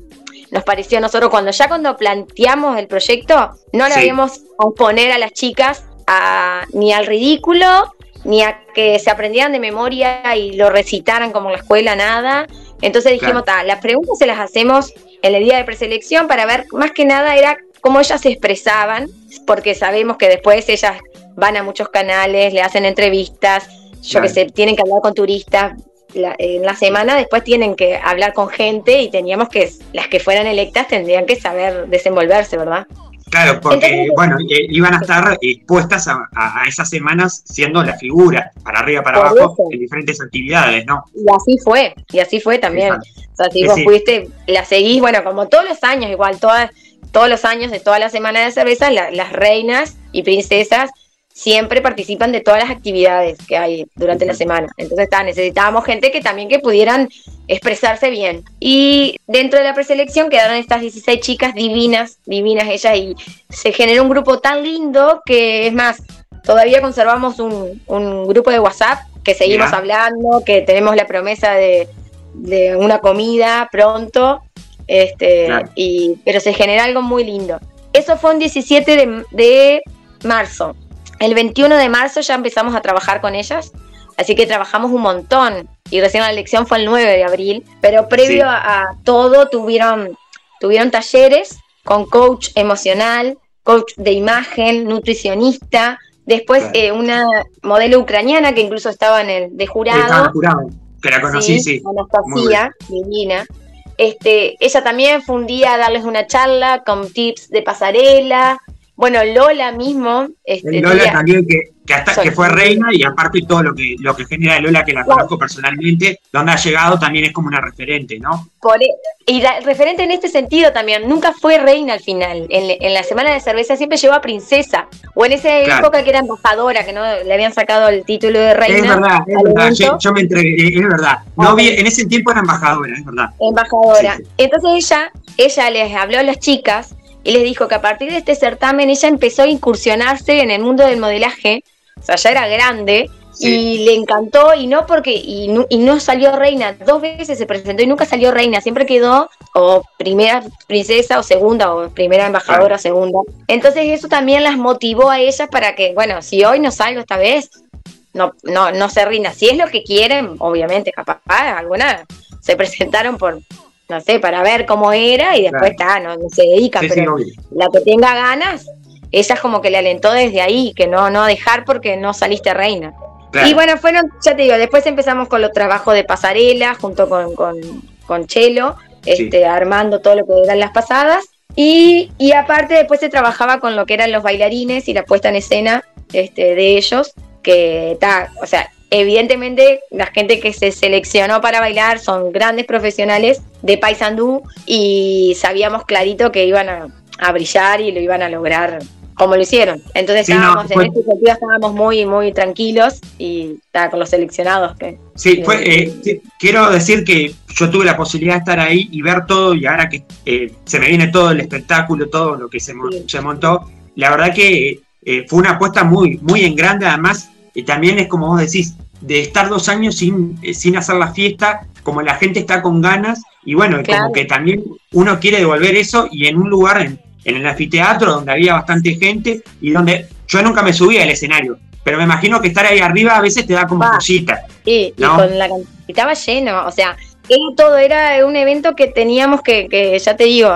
nos pareció a nosotros cuando ya cuando planteamos el proyecto, no le habíamos poner a las chicas a, ni al ridículo, ni a que se aprendieran de memoria y lo recitaran como en la escuela, nada. Entonces dijimos, las preguntas se las hacemos en el día de preselección para ver, más que nada era cómo ellas se expresaban, porque sabemos que después ellas van a muchos canales, le hacen entrevistas, yo que sé, tienen que hablar con turistas, en la semana después tienen que hablar con gente y teníamos que, las que fueran electas tendrían que saber desenvolverse, ¿verdad? Claro, porque, bueno, eh, iban a estar expuestas a, esas semanas siendo la figura, para arriba, para abajo, en diferentes actividades, ¿no? Y así fue, y así fue también. O sea, si vos fuiste, la seguís, bueno, como todos los años, igual, todas, todos los años de toda la semana de cerveza, las reinas y princesas siempre participan de todas las actividades que hay durante la semana. Entonces está, necesitábamos gente que también que pudieran expresarse bien. Y dentro de la preselección quedaron estas 16 chicas divinas, divinas ellas, y se generó un grupo tan lindo que es más, todavía conservamos un, grupo de WhatsApp que seguimos hablando, que tenemos la promesa de, una comida pronto, este, y, pero se genera algo muy lindo. Eso fue un 17 de, de marzo. El 21 de marzo ya empezamos a trabajar con ellas, así que trabajamos un montón y recién la elección fue el 9 de abril, pero previo a, todo tuvieron, tuvieron talleres con coach emocional, coach de imagen, nutricionista, después eh, una modelo ucraniana que incluso estaba en el de jurado. que la conocí, sí. Anastasia, divina. Este, ella también fue un día a darles una charla con tips de pasarela, bueno, Lola mismo. Este, Lola también, que, que, hasta, que fue reina y aparte todo lo que, lo que genera Lola, que la conozco personalmente, donde ha llegado también es como una referente, ¿no? Por, e, y la referente en este sentido también, nunca fue reina al final. En, la semana de cerveza siempre llegó a princesa. O en esa época que era embajadora, que no le habían sacado el título de reina. Es verdad, es verdad. Yo, me entregué, es verdad. No en ese tiempo era embajadora, es verdad. Embajadora. Entonces ella, ella les habló a las chicas y les dijo que a partir de este certamen ella empezó a incursionarse en el mundo del modelaje, o sea, ya era grande, y le encantó, y no porque, y no, salió reina, dos veces se presentó y nunca salió reina, siempre quedó o primera princesa o segunda, o primera embajadora o segunda. Entonces eso también las motivó a ellas para que, bueno, si hoy no salgo esta vez, no, no, no se rinda. Si es lo que quieren, obviamente, capaz, algunas se presentaron por, no sé, para ver cómo era y después está, no, se dedica, pero la que tenga ganas, ella es como que le alentó desde ahí, que no, no dejar porque no saliste reina. Y bueno, fueron, ya te digo, después empezamos con los trabajos de pasarela junto con, con, Chelo, este, armando todo lo que eran las pasadas. Y, y, aparte después se trabajaba con lo que eran los bailarines y la puesta en escena este, de ellos, que está, o sea, evidentemente la gente que se seleccionó para bailar son grandes profesionales de Paysandú y sabíamos clarito que iban a, a brillar y lo iban a lograr como lo hicieron. Entonces estábamos, en este sentido estábamos muy, muy tranquilos y estaba con los seleccionados. Que, sí, fue, eh, quiero decir que yo tuve la posibilidad de estar ahí y ver todo y ahora que eh, se me viene todo el espectáculo, todo lo que se, se montó, la verdad que eh, fue una apuesta muy, muy en grande, además, y también es como vos decís, de estar dos años sin, sin hacer la fiesta, como la gente está con ganas, y bueno, como que también uno quiere devolver eso y en un lugar, en, en el anfiteatro donde había bastante gente y donde yo nunca me subía al escenario, pero me imagino que estar ahí arriba a veces te da como cosita. Sí, y con la estaba lleno, o sea, todo era un evento que teníamos que, que ya te digo,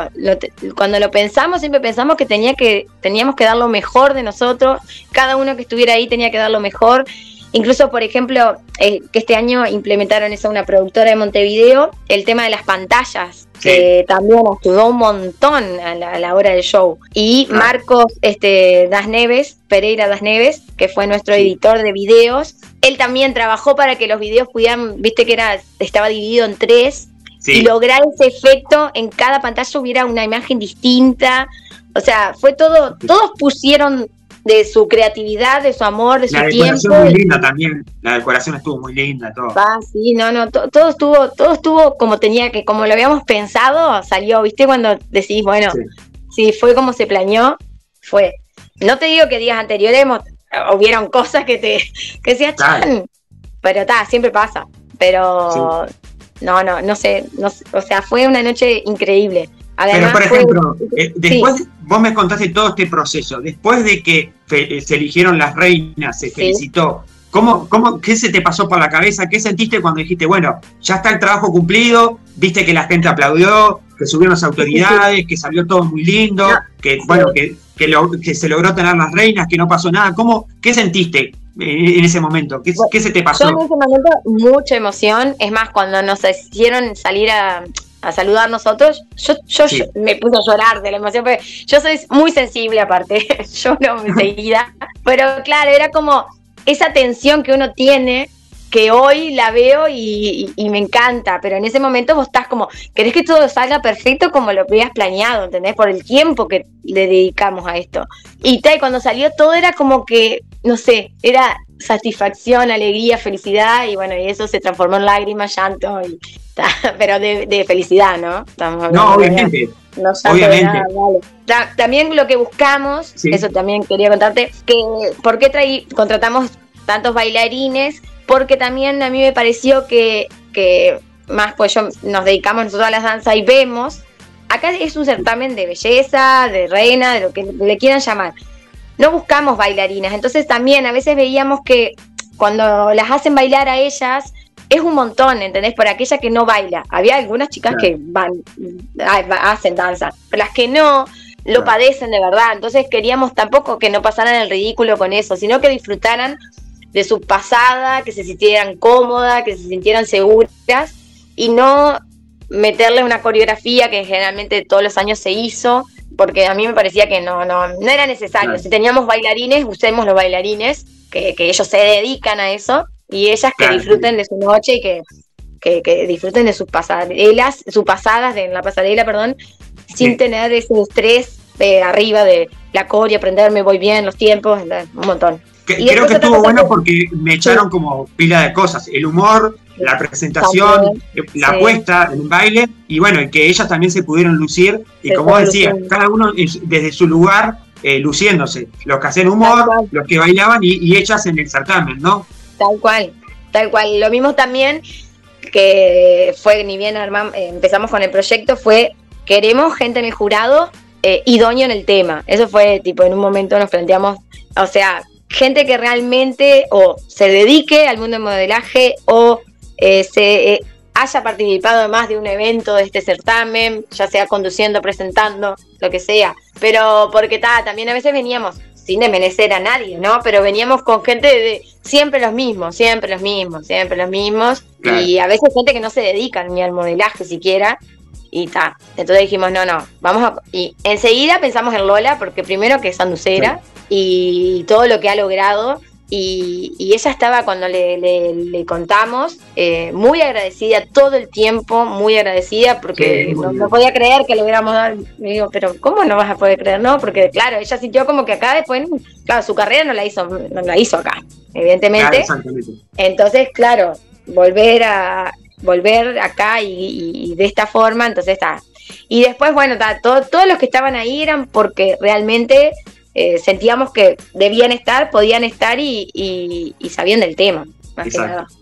cuando lo pensamos siempre pensamos que tenía que teníamos que dar lo mejor de nosotros, cada uno que estuviera ahí tenía que dar lo mejor Incluso, por ejemplo, eh, que este año implementaron eso una productora de Montevideo, el tema de las pantallas, que también ayudó un montón a la, hora del show. Y Marcos este, Das Neves, Pereira Das Neves, que fue nuestro editor de videos, él también trabajó para que los videos pudieran, viste que era, estaba dividido en tres, y lograr ese efecto en cada pantalla hubiera una imagen distinta. O sea, fue todo, todos pusieron de su creatividad, de su amor, de su tiempo. La decoración muy linda también, la decoración estuvo muy linda, todo. Ah, sí, no, no, todo estuvo, todo estuvo como tenía que, como lo habíamos pensado, salió, ¿viste? Cuando decís, bueno, sí, fue como se planeó, fue. No te digo que días anteriores hubieron cosas que te, que decías, pero está, siempre pasa, pero... No, no, no sé, no, o sea, fue una noche increíble. Pero, por ejemplo, eh, después vos me contaste todo este proceso, después de que eh, se eligieron las reinas, se felicitó, ¿cómo, cómo, ¿qué se te pasó por la cabeza? ¿Qué sentiste cuando dijiste, bueno, ya está el trabajo cumplido, viste que la gente aplaudió, que subieron las autoridades, que salió todo muy lindo, que bueno, que, que, se logró tener las reinas, que no pasó nada? ¿Cómo, ¿Qué sentiste? en ese momento? ¿Qué, ¿Qué, se te pasó? en ese momento mucha emoción. Es más, cuando nos hicieron salir a, a saludar nosotros, yo, yo, me puse a llorar de la emoción, porque yo soy muy sensible aparte, yo no enseguida, pero claro, era como esa tensión que uno tiene que hoy la veo y, me encanta, pero en ese momento vos estás como, querés que todo salga perfecto como lo habías planeado, ¿entendés? Por el tiempo que le dedicamos a esto. Y tal, cuando salió todo era como que, no sé, era satisfacción, alegría, felicidad, y bueno, y eso se transformó en lágrimas, llanto, y, pero de, felicidad, ¿no? no, obviamente. No obviamente. También lo que buscamos, eso también quería contarte, que por qué traí, contratamos tantos bailarines, porque también a mí me pareció que, que más pues yo nos dedicamos nosotros a la danza y vemos, acá es un certamen de belleza, de reina, de lo que le quieran llamar. No buscamos bailarinas, entonces también a veces veíamos que cuando las hacen bailar a ellas, es un montón, ¿entendés? Por aquella que no baila. Había algunas chicas que van, hacen danza, pero las que no, lo padecen de verdad. Entonces queríamos tampoco que no pasaran el ridículo con eso, sino que disfrutaran de su pasada, que se sintieran cómodas, que se sintieran seguras y no meterle una coreografía que generalmente todos los años se hizo, porque a mí me parecía que no, no, no era necesario. Si teníamos bailarines, usemos los bailarines, que, que ellos se dedican a eso, y ellas que disfruten de su noche y que, que, disfruten de sus pasarelas, sus pasadas de, en la pasarela, perdón, sin tener ese estrés de arriba de la core, aprenderme, voy bien, los tiempos, un montón. creo que estuvo bueno porque me echaron como pila de cosas, el humor, la presentación, eh, la apuesta, el baile, y bueno, que ellas también se pudieron lucir, y como decía, cada uno desde su lugar eh, luciéndose, los que hacían humor, los que bailaban y, y ellas en el certamen, ¿no? Tal cual, tal cual. Lo mismo también que fue, ni bien eh, empezamos con el proyecto, fue queremos gente en el jurado eh, idóneo en el tema. Eso fue tipo, en un momento nos planteamos, o sea, gente que realmente o se dedique al mundo del modelaje o eh, se haya participado en más de un evento de este certamen, ya sea conduciendo, presentando, lo que sea. Pero porque también a veces veníamos sin desmerecer a nadie, ¿no? Pero veníamos con gente de siempre los mismos, siempre los mismos, siempre los mismos. Y a veces gente que no se dedica ni al modelaje siquiera. Y ta. Entonces dijimos, no, no, vamos a. Y enseguida pensamos en Lola, porque primero que es sanducera y todo lo que ha logrado y, ella estaba cuando le, contamos eh, muy agradecida todo el tiempo, muy agradecida porque no, podía creer que le hubiéramos dado. Me digo, pero ¿cómo no vas a poder creer? No, porque claro, ella sintió como que acá después, claro, su carrera no la hizo, no la hizo acá, evidentemente. entonces, claro, volver a volver acá y, de esta forma, entonces está. Y después, bueno, todos los que estaban ahí eran porque realmente eh, sentíamos que debían estar, podían estar y, sabían del tema.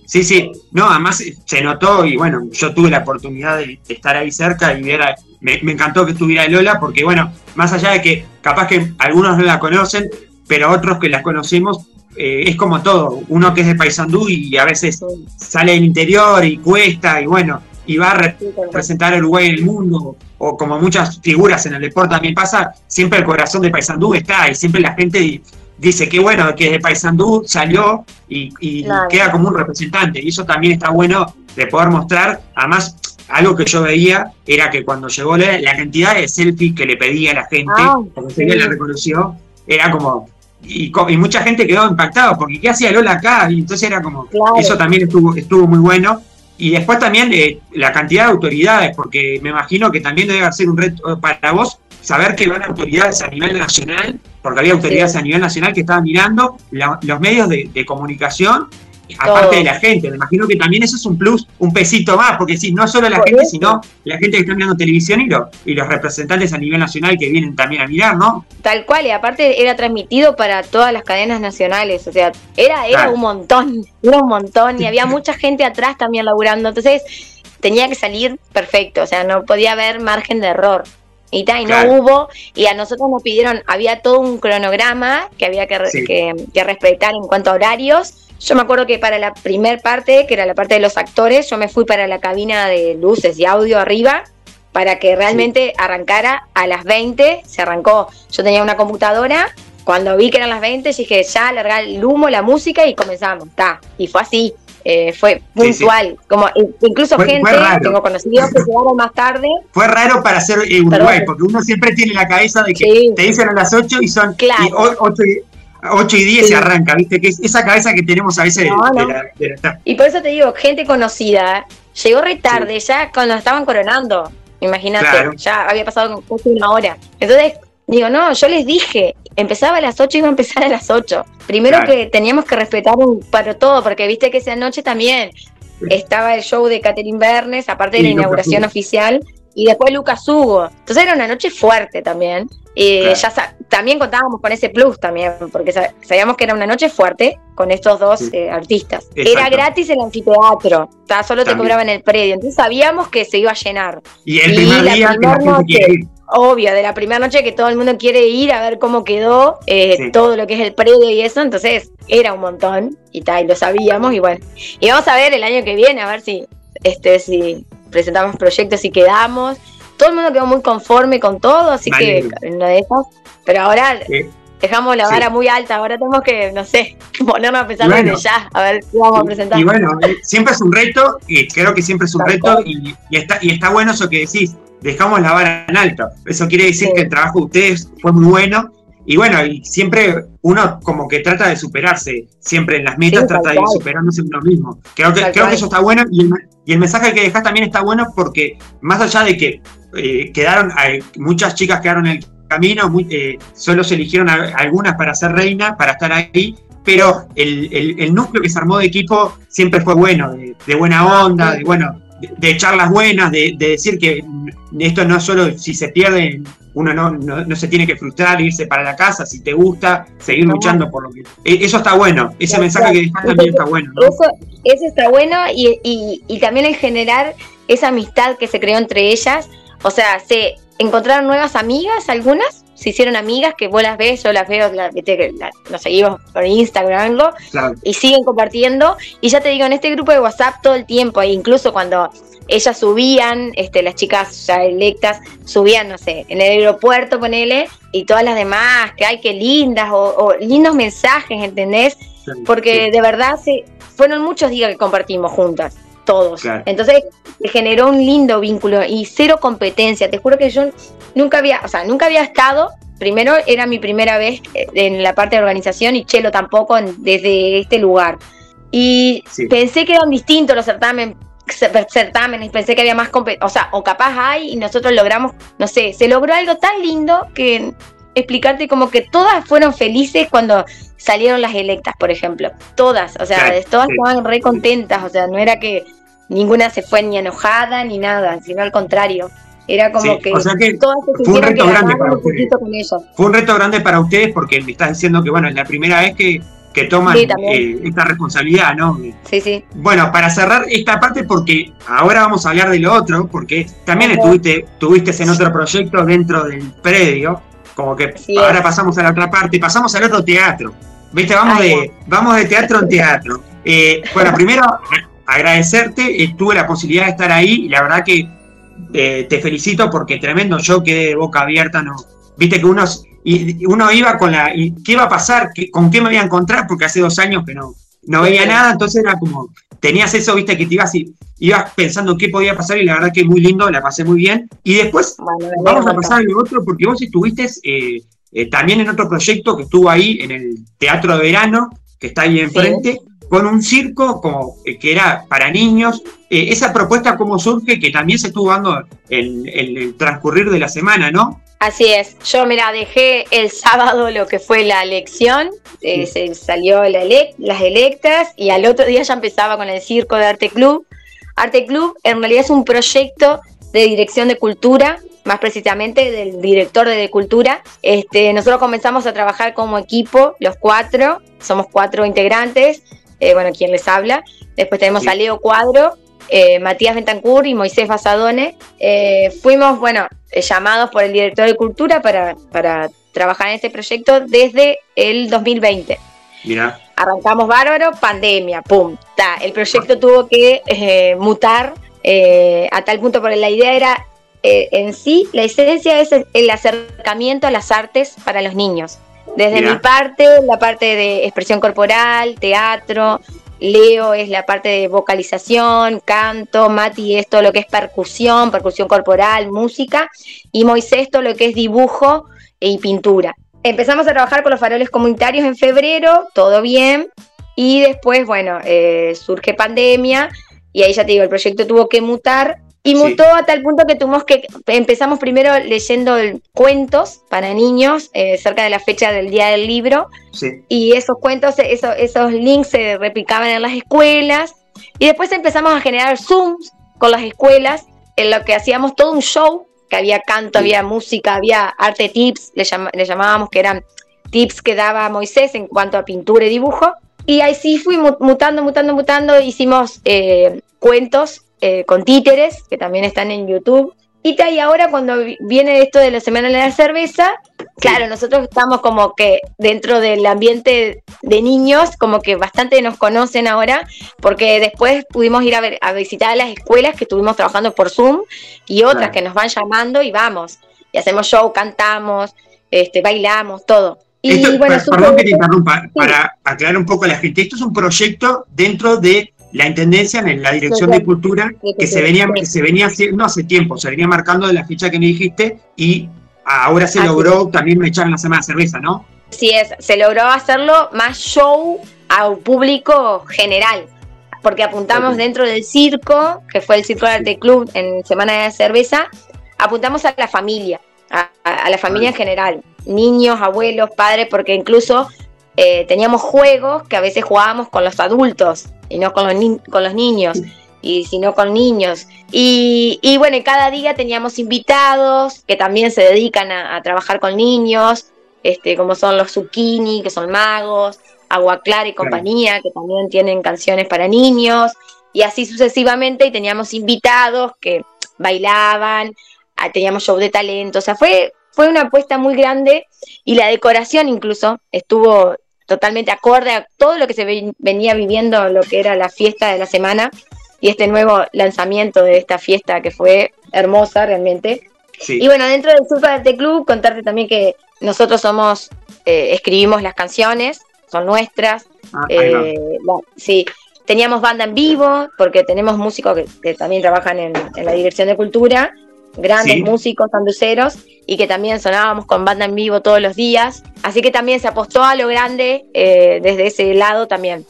Sí, sí, no, además se notó y bueno, yo tuve la oportunidad de, estar ahí cerca y ver, me, encantó que estuviera Lola porque bueno, más allá de que capaz que algunos no la conocen, pero otros que la conocemos, eh, es como todo, uno que es de Paysandú y a veces sale del interior y cuesta y bueno, y va a representar a Uruguay en el mundo, o como muchas figuras en el deporte también pasa, siempre el corazón de Paysandú está y siempre la gente dice que bueno, que de Paysandú salió y, queda como un representante. Y eso también está bueno de poder mostrar. Además, algo que yo veía era que cuando llegó la, la cantidad de selfies que le pedía a la gente, ah, cuando se la reconoció, era como, y, mucha gente quedó impactada porque ¿qué hacía Lola acá? Y entonces era como, eso también estuvo, estuvo muy bueno. Y después también eh, la cantidad de autoridades, porque me imagino que también debe ser un reto para vos saber que van autoridades a nivel nacional, porque había autoridades a nivel nacional que estaban mirando los medios de, comunicación aparte de la gente. Me imagino que también eso es un plus, un pesito más, porque sí, no solo la gente, sino la gente que está mirando televisión y, y los representantes a nivel nacional que vienen también a mirar, ¿no? Tal cual, y aparte era transmitido para todas las cadenas nacionales, o sea, era, era un montón, era un montón, y había mucha gente atrás también laburando, entonces tenía que salir perfecto, o sea, no podía haber margen de error. Y, y no hubo, y a nosotros nos pidieron, había todo un cronograma que había que, que, que respetar en cuanto a horarios, yo me acuerdo que para la primer parte, que era la parte de los actores, yo me fui para la cabina de luces y audio arriba para que realmente arrancara a las 20, se arrancó. Yo tenía una computadora, cuando vi que eran las 20, dije, ya, largar el humo, la música y comenzamos. Ta. Y fue así, eh, fue puntual. Como, incluso gente, tengo conocidos que llegaron más tarde. Fue raro para hacer Uruguay, porque uno siempre tiene la cabeza de que te dicen a las 8 y son claro. 8, 8 y 10 se arranca, ¿viste? Que es esa cabeza que tenemos a veces Y por eso te digo, gente conocida, llegó re tarde, ya cuando estaban coronando. Imagínate, ya había pasado casi una hora. Entonces, digo, no, yo les dije, empezaba a las 8 y iba a empezar a las 8. Primero que teníamos que respetar un para todo, porque viste que esa noche también estaba el show de Catherine Bernes, aparte de la inauguración oficial, y después Lucas Hugo. Entonces era una noche fuerte también. Y ya también contábamos con ese plus también, porque sabíamos que era una noche fuerte con estos dos eh, artistas. Era gratis el anfiteatro, solo te cobraban el predio, entonces sabíamos que se iba a llenar. Y el primer día obvio, de la primera noche que todo el mundo quiere ir a ver cómo quedó eh, todo lo que es el predio y eso, entonces era un montón y tal, y lo sabíamos y bueno. Y vamos a ver el año que viene, a ver si, este, si presentamos proyectos y quedamos todo el mundo quedó muy conforme con todo, así que una de esas. Pero ahora dejamos la vara muy alta, ahora tenemos que, no sé, ponernos a pensar desde ya, a ver qué vamos a presentar. Y bueno, eh, siempre es un reto, y creo que siempre es un reto, y, está, y está bueno eso que decís, dejamos la vara en alto. Eso quiere decir que el trabajo de ustedes fue muy bueno. Y bueno, y siempre uno como que trata de superarse, siempre en las metas trata de ir superándose uno mismo. Creo que, creo que eso está bueno y el, y el mensaje que dejas también está bueno porque más allá de que eh, quedaron, muchas chicas quedaron en el camino, eh, solo se eligieron algunas para ser reina, para estar ahí, pero el, núcleo que se armó de equipo siempre fue bueno, de, buena onda, de bueno, de, charlas buenas, de, decir que esto no solo si se pierde, uno no, se tiene que frustrar, irse para la casa, si te gusta, seguir luchando por lo que... E, eso está bueno, ese mensaje que dejas también está bueno. Eso, está bueno y, y también el generar esa amistad que se creó entre ellas. O sea, se encontraron nuevas amigas, algunas, se hicieron amigas que vos las ves, yo las veo, la, nos seguimos por Instagram y siguen compartiendo. Y ya te digo, en este grupo de WhatsApp todo el tiempo, e incluso cuando ellas subían, este, las chicas ya electas, subían, no sé, en el aeropuerto, ponele, y todas las demás, que hay que lindas, o, lindos mensajes, ¿entendés? Porque de verdad se, fueron muchos días que compartimos juntas todos. Entonces generó un lindo vínculo y cero competencia. Te juro que yo nunca había, o sea, nunca había estado primero era mi primera vez en la parte de organización y Chelo tampoco desde este lugar. Y pensé que eran distintos los certámenes, certámenes, pensé que había más o sea, o capaz hay y nosotros logramos, no sé, se logró algo tan lindo que explicarte como que todas fueron felices cuando salieron las electas, por ejemplo. Todas, o sea, todas estaban re contentas, o sea, no era que ninguna se fue ni enojada ni nada, sino al contrario. Era como que, todas se fue un reto grande para ustedes. Fue un reto grande para ustedes porque me estás diciendo que, bueno, es la primera vez que, que toman eh, esta responsabilidad, ¿no? Sí, sí. Bueno, para cerrar esta parte, porque ahora vamos a hablar de lo otro, porque también estuviste, estuviste en otro proyecto dentro del predio, como que ahora pasamos a la otra parte, pasamos al otro teatro. ¿Viste? Vamos, de, vamos de teatro en teatro. Eh, bueno, primero agradecerte, eh, tuve la posibilidad de estar ahí y la verdad que eh, te felicito porque tremendo, yo quedé de boca abierta, no, viste que uno, y, uno iba con la, y, ¿qué iba a pasar? ¿Con qué me voy a encontrar? Porque hace dos años que no, no veía nada, entonces era como, tenías eso, viste, que te ibas y ibas pensando qué podía pasar y la verdad que muy lindo, la pasé muy bien. Y después vamos a pasar al otro porque vos estuviste eh, también en otro proyecto que estuvo ahí en el Teatro de Verano, que está ahí enfrente con un circo como, eh, que era para niños. Eh, esa propuesta, ¿cómo surge? Que también se estuvo dando en, el transcurrir de la semana, ¿no? Así es. Yo, mira, dejé el sábado lo que fue la elección, eh, se salió la las electas y al otro día ya empezaba con el circo de Arte Club. Arte Club en realidad es un proyecto de dirección de cultura más precisamente del director de cultura. Este, nosotros comenzamos a trabajar como equipo, los cuatro, somos cuatro integrantes, eh, bueno, quien les habla. Después tenemos a Leo Cuadro, eh, Matías Bentancur y Moisés Basadone. Eh, fuimos, bueno, llamados por el director de Cultura para, para trabajar en este proyecto desde el 2020. Mira. Arrancamos bárbaro, pandemia, pum. El proyecto tuvo que mutar a tal punto, porque la idea era, en sí, la esencia es el acercamiento a las artes para los niños. Desde mi parte, la parte de expresión corporal, teatro, Leo es la parte de vocalización, canto, Mati es todo lo que es percusión, percusión corporal, música, y Moisés todo lo que es dibujo y pintura. Empezamos a trabajar con los faroles comunitarios en febrero, todo bien, y después, bueno, eh, surge pandemia, y ahí ya te digo, el proyecto tuvo que mutar y mutó a tal punto que tuvimos que empezamos primero leyendo cuentos para niños eh, cerca de la fecha del día del libro. Y esos cuentos, esos, esos links se replicaban en las escuelas. Y después empezamos a generar Zooms con las escuelas, en lo que hacíamos todo un show, que había canto, había música, había arte tips, le, le llamábamos que eran tips que daba Moisés en cuanto a pintura y dibujo. Y ahí sí fui mutando, mutando, mutando, hicimos eh, cuentos eh, con títeres, que también están en YouTube. Y, y ahora cuando viene esto de la Semana de la Cerveza, claro, nosotros estamos como que dentro del ambiente de niños, como que bastante nos conocen ahora, porque después pudimos ir a, ver, a visitar las escuelas que estuvimos trabajando por Zoom y otras que nos van llamando y vamos. Y hacemos show, cantamos, este, bailamos, todo. Y, bueno, perdón que te interrumpa, para aclarar un poco a la gente, esto es un proyecto dentro de la intendencia en la dirección de cultura que se venía que se venía haciendo hace tiempo, se venía marcando de la fecha que me dijiste y ahora se logró también me echaron la semana de cerveza, ¿no? Sí es, se logró hacerlo más show al público general, porque apuntamos dentro del circo, que fue el Circo de Arte Club en Semana de Cerveza, apuntamos a la familia, a, la familia en general, niños, abuelos, padres, porque incluso eh, teníamos juegos que a veces jugábamos con los adultos y no con los, con los niños, y sino con niños. Y, y, bueno, cada día teníamos invitados que también se dedican a, trabajar con niños, este, como son los Zucchini, que son magos, Agua Clara y compañía, que también tienen canciones para niños, y así sucesivamente, y teníamos invitados que bailaban, ah, teníamos show de talento, o sea, fue, fue una apuesta muy grande y la decoración incluso estuvo totalmente acorde a todo lo que se venía viviendo, lo que era la fiesta de la semana y este nuevo lanzamiento de esta fiesta que fue hermosa realmente. Y bueno, dentro del Super Arte Club, contarte también que nosotros somos, eh, escribimos las canciones, son nuestras. Ah, eh, sí, teníamos banda en vivo, porque tenemos músicos que, también trabajan en, la dirección de cultura. Grandes músicos anduceros y que también sonábamos con banda en vivo todos los días. Así que también se apostó a lo grande eh, desde ese lado también.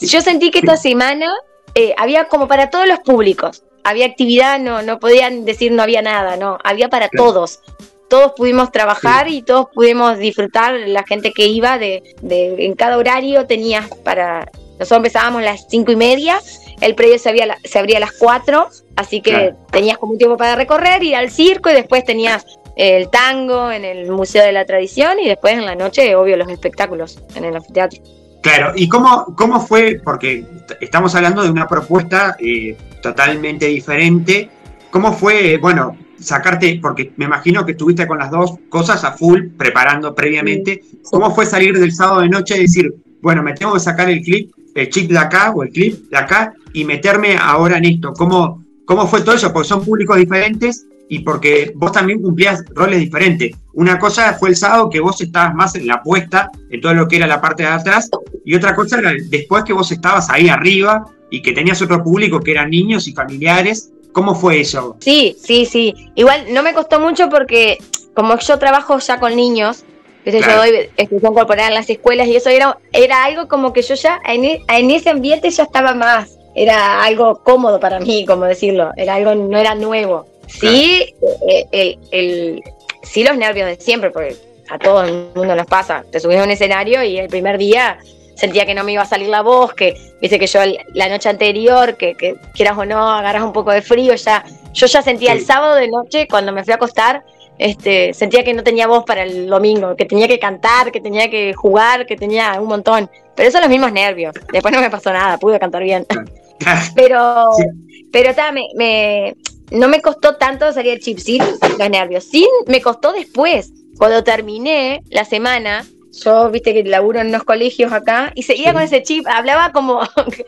Yo sentí que esta semana eh, había como para todos los públicos. Había actividad, no, no podían decir no había nada, no, había para todos. Todos pudimos trabajar y todos pudimos disfrutar, la gente que iba de, de en cada horario tenías para, nosotros empezábamos a las cinco y media, el predio se, se abría a las cuatro, así que tenías como un tiempo para recorrer, ir al circo y después tenías el tango en el Museo de la Tradición y después en la noche, obvio, los espectáculos en el anfiteatro. Claro, ¿y cómo, cómo fue? Porque estamos hablando de una propuesta eh, totalmente diferente. ¿Cómo fue, bueno, sacarte, porque me imagino que estuviste con las dos cosas a full, preparando previamente. ¿Cómo fue salir del sábado de noche y decir, bueno, me tengo que sacar el clip, el chip de acá o el clip de acá y meterme ahora en esto? ¿Cómo, cómo fue todo eso? Porque son públicos diferentes y porque vos también cumplías roles diferentes. Una cosa fue el sábado que vos estabas más en la apuesta, en todo lo que era la parte de atrás, y otra cosa era después que vos estabas ahí arriba y que tenías otro público que eran niños y familiares. ¿Cómo fue eso? Sí, sí, sí. Igual no me costó mucho porque como yo trabajo ya con niños, yo doy expresión corporal en las escuelas y eso era, era algo como que yo ya en, e, en ese ambiente ya estaba más, era algo cómodo para mí, como decirlo, era algo, no era nuevo. Sí, eh, eh, el, sí los nervios de siempre, porque a todo el mundo nos pasa. Te subís a un escenario y el primer día sentía que no me iba a salir la voz, que dice que yo la noche anterior, que, quieras o no, agarras un poco de frío, ya, yo ya sentía el sábado de noche, cuando me fui a acostar, este, sentía que no tenía voz para el domingo, que tenía que cantar, que tenía que jugar, que tenía un montón. Pero eso son los mismos nervios. Después no me pasó nada, pude cantar bien. pero, pero me, no me costó tanto salir el chip, sí, los nervios. Sí, me costó después. Cuando terminé la semana, yo, viste que laburo en unos colegios acá, y seguía con ese chip, hablaba como,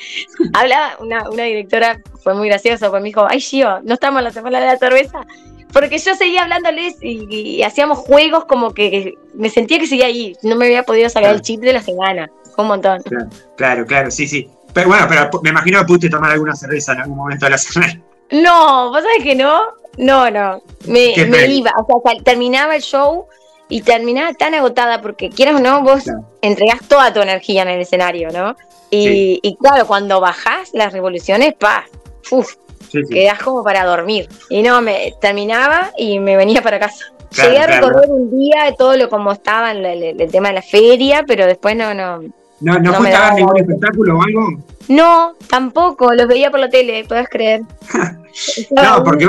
hablaba, una, una, directora fue muy graciosa, pues me dijo, ay Gio, no estamos en la semana de la cerveza, porque yo seguía hablándoles y, hacíamos juegos como que, me sentía que seguía ahí, no me había podido sacar el chip de la semana, un montón. Claro, claro, sí, sí. Pero bueno, pero me imagino que pudiste tomar alguna cerveza en algún momento de la semana. No, ¿vos sabés que no? No, no. Me, iba, o sea, terminaba el show y terminaba tan agotada porque quieras o no, vos entregás toda tu energía en el escenario, ¿no? Y, claro, cuando bajás las revoluciones, pa, uf, quedás como para dormir. Y no, me terminaba y me venía para casa. Llegué a recorrer un día todo lo como estaba en el, tema de la feria, pero después no, no. ¿No, no, fuiste a ver ningún espectáculo o algo? No, tampoco, los veía por la tele, puedes creer. no, porque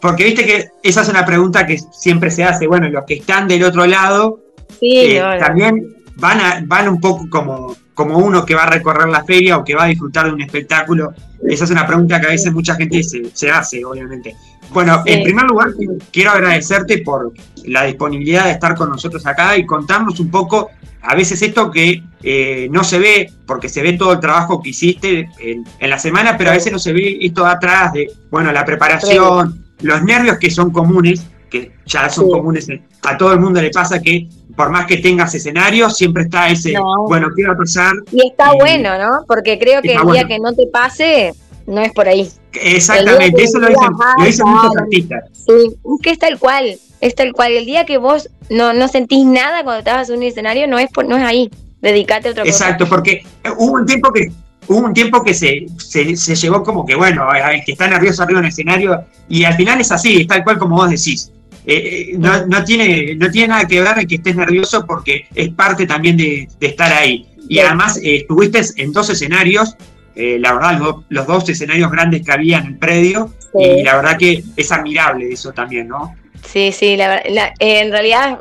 Porque viste que esa es una pregunta que siempre se hace. Bueno, los que están del otro lado eh, también van, a, van un poco como, como uno que va a recorrer la feria o que va a disfrutar de un espectáculo. Esa es una pregunta que a veces mucha gente se, hace, obviamente. Bueno, en primer lugar, quiero agradecerte por la disponibilidad de estar con nosotros acá y contarnos un poco a veces esto que eh, no se ve, porque se ve todo el trabajo que hiciste en, la semana, pero a veces no se ve esto atrás de, bueno, la preparación, los nervios que son comunes, que ya son comunes, a todo el mundo le pasa que por más que tengas escenario, siempre está ese, bueno, ¿qué va a pasar? Y está bueno, ¿no? Porque creo que el día que no te pase, no es por ahí. Exactamente, eso lo dicen, lo dicen muchos artistas. Sí, que es tal cual, es tal cual. El día que vos no, no sentís nada cuando estabas en un escenario, no es, por, no es ahí. Dedicate a otra cosa. Exacto, porque hubo un tiempo que hubo un tiempo que se, se, se llevó como que, bueno, el que está nervioso arriba en el escenario, y al final es así, es tal cual como vos decís. Eh, eh, no, no, tiene, no tiene nada que ver que estés nervioso porque es parte también de, estar ahí. Y además eh, estuviste en dos escenarios, la verdad, los, dos escenarios grandes que había en el predio, y la verdad que es admirable eso también, ¿no? Sí, sí, la, en realidad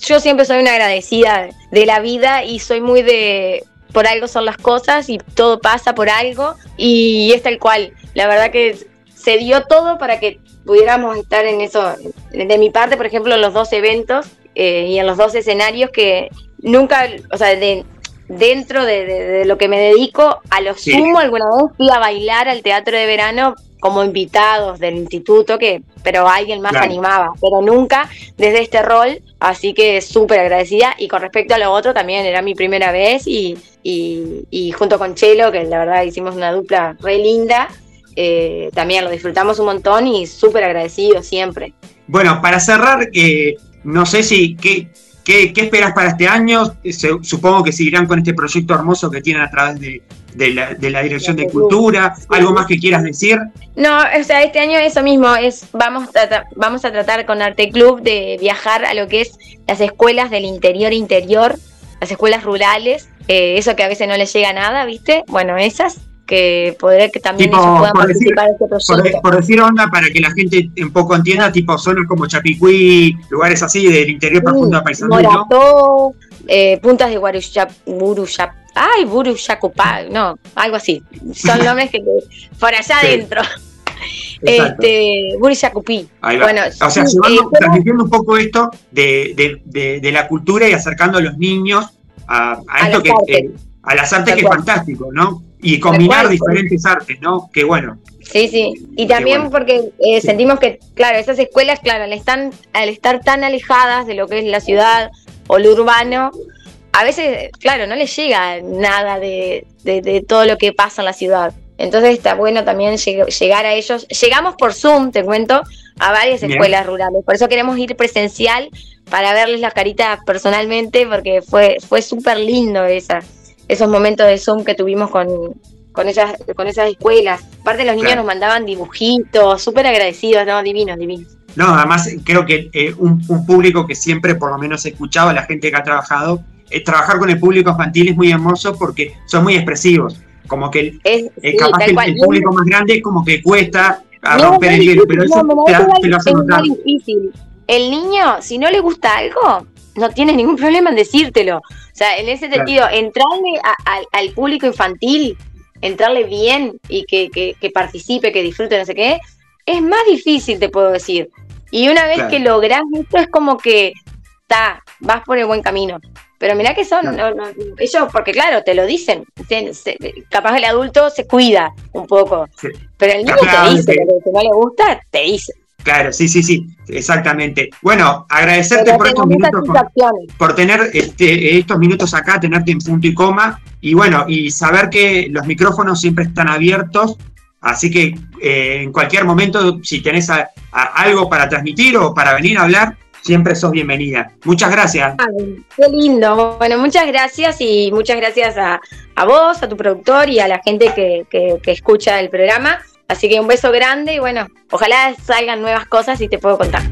yo siempre soy una agradecida de la vida y soy muy de por algo son las cosas y todo pasa por algo y es tal cual. La verdad que se dio todo para que pudiéramos estar en eso. De mi parte, por ejemplo, en los dos eventos eh, y en los dos escenarios que nunca, o sea, de, dentro de, lo que me dedico, a lo sumo alguna vez fui a bailar al teatro de verano como invitados del instituto, que pero alguien más animaba, pero nunca desde este rol, así que súper agradecida. Y con respecto a lo otro, también era mi primera vez y, y, junto con Chelo, que la verdad hicimos una dupla re linda, eh, también lo disfrutamos un montón y súper agradecidos siempre. Bueno, para cerrar, eh, no sé si, ¿qué, qué, esperas para este año? supongo que seguirán con este proyecto hermoso que tienen a través de, la, Dirección de Cultura. ¿Algo más que quieras decir? No, o sea, este año eso mismo, es vamos a, vamos a tratar con Arte Club de viajar a lo que es las escuelas del interior interior, las escuelas rurales, eh, eso que a veces no les llega nada, ¿viste? Bueno, esas que poder que también ellos puedan participar de este proyecto. Por, decir onda, para que la gente un poco entienda, tipo zonas como Chapicuí, lugares así del interior profundo de Paisandú, Morató, eh, puntas de Guarushap, Burushap, ay, Burushacupá, no, algo así. Son nombres que por allá adentro. Este, Burushacupí. Bueno, o sea, llevando, eh, transmitiendo un poco esto de, de, de, la cultura y acercando a los niños a, esto que, eh, a las artes que es fantástico, ¿no? Y combinar diferentes artes, ¿no? Qué bueno. Sí, sí. Y también porque eh, sentimos que, claro, esas escuelas, claro, al, están, al estar tan alejadas de lo que es la ciudad o lo urbano, a veces, claro, no les llega nada de, de, todo lo que pasa en la ciudad. Entonces está bueno también llegar a ellos. Llegamos por Zoom, te cuento, a varias escuelas rurales. Por eso queremos ir presencial para verles las caritas personalmente, porque fue, fue súper lindo esa esos momentos de Zoom que tuvimos con, con, esas, con esas escuelas. Aparte los niños nos mandaban dibujitos, súper agradecidos, ¿no? Divinos, divinos. No, además creo que eh, un, público que siempre por lo menos he escuchado a la gente que ha trabajado, eh, trabajar con el público infantil es muy hermoso porque son muy expresivos. Como que es, eh, capaz que el, público más grande es como que cuesta romper el hielo, pero eso te, lo hace notar. difícil. El niño, si no le gusta algo, no tienes ningún problema en decírtelo. O sea, en ese sentido, entrarle al público infantil, entrarle bien y que, participe, que disfrute, no sé qué, es más difícil, te puedo decir. Y una vez que logras esto, es como que, está, vas por el buen camino. Pero mirá que son, ellos, porque claro, te lo dicen, capaz el adulto se cuida un poco, pero el niño te dice, que no le gusta, te dice. Claro, sí, sí, sí, exactamente. Bueno, agradecerte por estos minutos, por, tener este, estos minutos acá, tenerte en punto y coma, y bueno, y saber que los micrófonos siempre están abiertos, así que eh, en cualquier momento, si tenés algo para transmitir o para venir a hablar, siempre sos bienvenida. Muchas gracias. qué lindo. Bueno, muchas gracias y muchas gracias a, vos, a tu productor y a la gente que, que escucha el programa. Así que un beso grande y bueno, ojalá salgan nuevas cosas y te puedo contar.